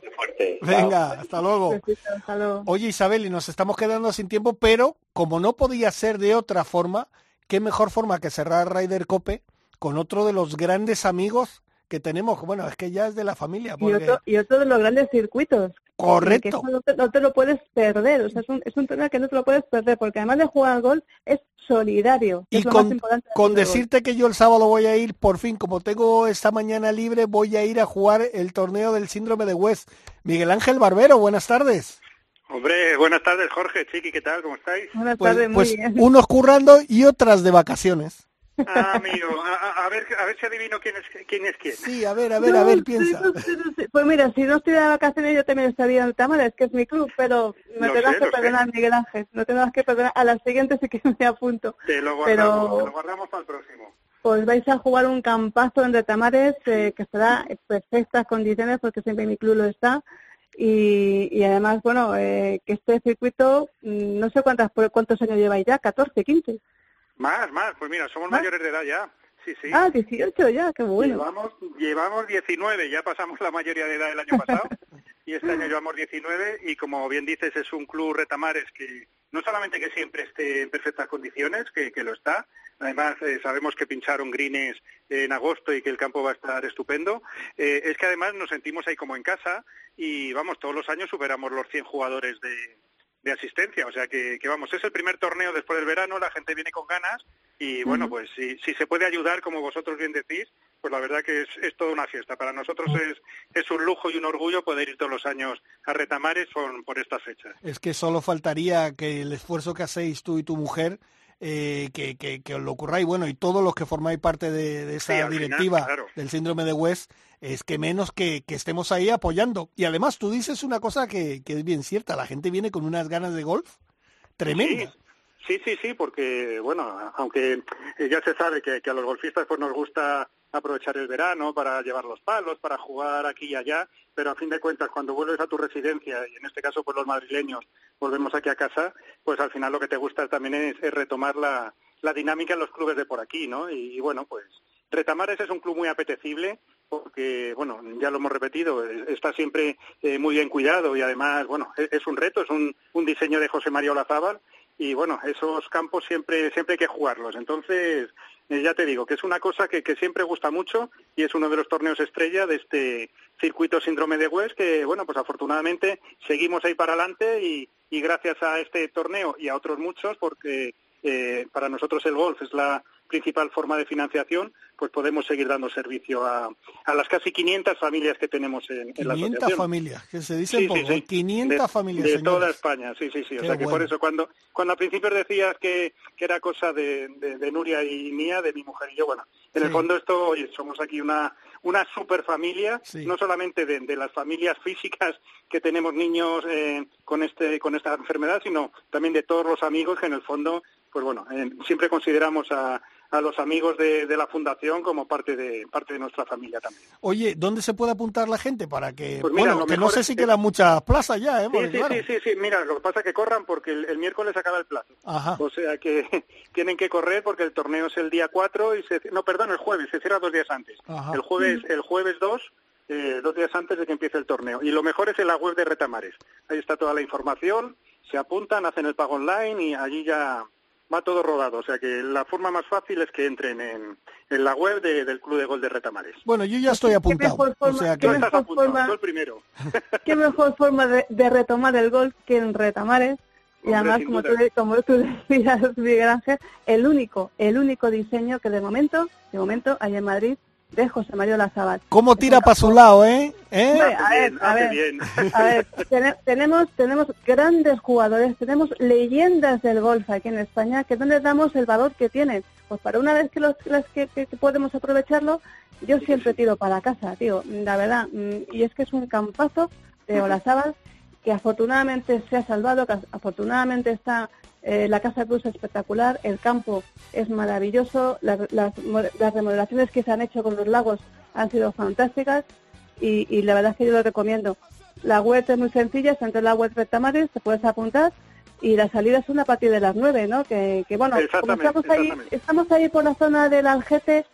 Venga, hasta luego. hasta luego. Oye, Isabel, y nos estamos quedando sin tiempo, pero como no podía ser de otra forma, qué mejor forma que cerrar Ryder Cope con otro de los grandes amigos que tenemos. Bueno, es que ya es de la familia. Y, otro, y otro de los grandes circuitos. Correcto. no, te, lo puedes perder, o sea, es un, es un tema que no te lo puedes perder, porque además de jugar al golf es solidario. Y con, con decirte que yo el sábado voy a ir, por fin, como tengo esta mañana libre, voy a ir a jugar el torneo del síndrome de West. Miguel Ángel Barbero, buenas tardes. Hombre, buenas tardes, Jorge, Chiqui, ¿qué tal? ¿Cómo estáis? Buenas pues, tardes, muy pues unos currando y otras de vacaciones. Ah, amigo, a, ver, a ver si adivino quién es quién. Es quién. Sí, a ver, a ver, a ver, piensa. pues mira, si no estoy de vacaciones yo también estaría en Tamares, que es mi club, pero me tendrás que perdonar, Miguel Ángel, no tendrás que perdonar. A la siguiente sí que me apunto. Te lo guardamos, te lo guardamos para el próximo. Pues vais a jugar un campazo en Tamares eh, que estará en perfectas condiciones porque siempre mi club lo está. Y, y además, bueno, eh, que este circuito, mm, no sé cuántas, cuántos años lleváis ya, 14, 15. Más, más, pues mira, somos mayores de edad ya. Sí, sí. Ah, 18 ya, qué bueno. Llevamos, llevamos 19, ya pasamos la mayoría de edad el año pasado y este año llevamos 19 y como bien dices es un club retamares que no solamente que siempre esté en perfectas condiciones, que, que lo está, además eh, sabemos que pincharon greens en agosto y que el campo va a estar estupendo, eh, es que además nos sentimos ahí como en casa y vamos, todos los años superamos los 100 jugadores de, de asistencia. O sea que, vamos, es el primer torneo después del verano, la gente viene con ganas y bueno, pues si, si se puede ayudar, como vosotros bien decís, pues la verdad que es, es toda una fiesta. Para nosotros es, es un lujo y un orgullo poder ir todos los años a Retamares por, por estas fechas. Es que solo faltaría que el esfuerzo que hacéis tú y tu mujer eh, que, que, os lo ocurráis, bueno, y todos los que formáis parte de, esa directiva del síndrome de West, es que menos que, que, estemos ahí apoyando. Y además tú dices una cosa que, que, es bien cierta, la gente viene con unas ganas de golf tremendas. Sí, sí, sí, porque, bueno, aunque ya se sabe que, que a los golfistas pues nos gusta aprovechar el verano para llevar los palos, para jugar aquí y allá, pero a fin de cuentas cuando vuelves a tu residencia, y en este caso pues los madrileños volvemos aquí a casa, pues al final lo que te gusta también es, retomar la, la, dinámica en los clubes de por aquí, ¿no? Y, bueno, pues Retamares es un club muy apetecible porque, bueno, ya lo hemos repetido, está siempre eh, muy bien cuidado y además, bueno, es, es, un reto, es un, un diseño de José María Olazábal y bueno, esos campos siempre, siempre hay que jugarlos. Entonces, ya te digo que es una cosa que, que, siempre gusta mucho y es uno de los torneos estrella de este circuito síndrome de West que, bueno, pues afortunadamente seguimos ahí para adelante y, y gracias a este torneo y a otros muchos, porque eh, para nosotros el golf es la principal forma de financiación, pues podemos seguir dando servicio a, a las casi 500 familias que tenemos en, en la asociación. 500 familias, que se dice sí, poco, sí, sí. 500 de, familias. De señores. toda España, sí, sí, sí. Qué o sea que bueno. por eso cuando, cuando al principio decías que, que era cosa de, de, de, Nuria y mía, de mi mujer y yo, bueno, en el fondo esto, oye, somos aquí una, una super familia, no solamente de, de, las familias físicas que tenemos niños eh, con, este, con esta enfermedad, sino también de todos los amigos que en el fondo, pues bueno, eh, siempre consideramos a a los amigos de, de, la fundación como parte de parte de nuestra familia también. Oye, ¿dónde se puede apuntar la gente para que pues mira, bueno, que no sé si quedan muchas plazas ya, eh? Sí, sí, claro. sí, sí, sí, mira, lo que pasa es que corran porque el, el miércoles acaba el plazo. Ajá. O sea que tienen que correr porque el torneo es el día 4 y se no, perdón, el jueves, se cierra dos días antes. Ajá. El jueves el jueves 2 eh, dos días antes de que empiece el torneo. Y lo mejor es en la web de Retamares. Ahí está toda la información, se apuntan, hacen el pago online y allí ya va todo rodado. O sea que la forma más fácil es que entren en, en la web de, del Club de Gol de Retamares. Bueno, yo ya estoy apuntado. Forma, o sea que... Estás apuntado, forma, el primero. ¿Qué mejor forma de, de, retomar el golf que en Retamares? Y Hombre, además, como tú, como tú decías, Miguel Ángel, el único, el único diseño que de momento, de momento hay en Madrid de José María. ¿Cómo tira para su lado, eh? ¿Eh? A ver, a ver, a ver, ten, tenemos, tenemos grandes jugadores, tenemos leyendas del golf aquí en España, que no les damos el valor que tienen. Pues para una vez que los las que, que, que, podemos aprovecharlo, yo siempre tiro para casa, tío, la verdad. mm, Y es que es un campazo de Olazábal que afortunadamente se ha salvado, que afortunadamente está eh, la Casa Cruz espectacular, el campo es maravilloso, las, las, las, remodelaciones que se han hecho con los lagos han sido fantásticas y, y, la verdad es que yo lo recomiendo. La web es muy sencilla, está entre la web de Tamares, te puedes apuntar y la salida es una a partir de las nueve, ¿no? Que, que bueno, como estamos ahí, estamos ahí por la zona del Algete,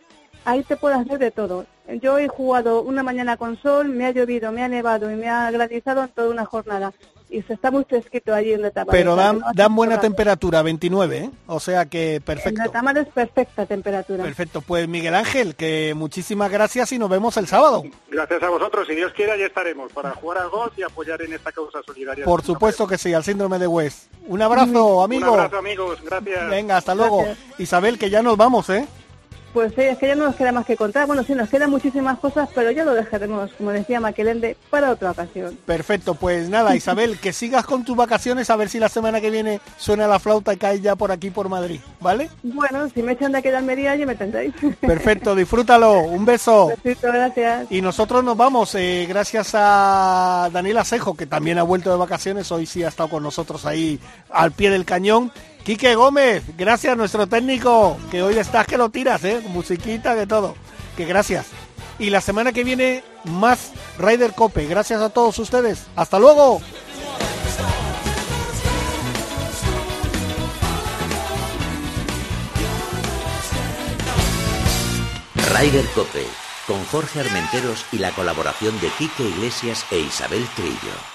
ahí te puedes hacer de todo. Yo he jugado una mañana con sol, me ha llovido, me ha nevado y me ha granizado en toda una jornada y se está muy fresquito allí en Retamares. Pero dan, dan buena temperatura, 29, ¿eh? O sea que perfecto. En Retamares perfecta temperatura. Perfecto, pues Miguel Ángel, que muchísimas gracias y nos vemos el sábado. Gracias a vosotros, si Dios quiera ya estaremos para jugar al golf y apoyar en esta causa solidaria. Por supuesto que sí, al síndrome de West. Un abrazo, amigo. Un abrazo, amigos, gracias. Venga, hasta luego. Gracias. Isabel, que ya nos vamos, ¿eh? Pues sí, es que ya no nos queda más que contar. Bueno, sí, nos quedan muchísimas cosas, pero ya lo dejaremos, como decía Maquelende, para otra ocasión. Perfecto, pues nada, Isabel, que sigas con tus vacaciones, a ver si la semana que viene suena la flauta y caes ya por aquí, por Madrid, ¿vale? Bueno, si me echan de aquí de Almería, ya me tendréis. Perfecto, disfrútalo, un beso. Besito, gracias. Y nosotros nos vamos, eh, gracias a Daniel Asejo, que también ha vuelto de vacaciones, hoy sí ha estado con nosotros ahí al pie del cañón. Quique Gómez, gracias nuestro técnico, que hoy estás que lo tiras, ¿eh? Musiquita, de todo. Que gracias. Y la semana que viene, más Ryder Cope. Gracias a todos ustedes. ¡Hasta luego! Ryder Cope, con Jorge Armenteros y la colaboración de Quique Iglesias e Isabel Trillo.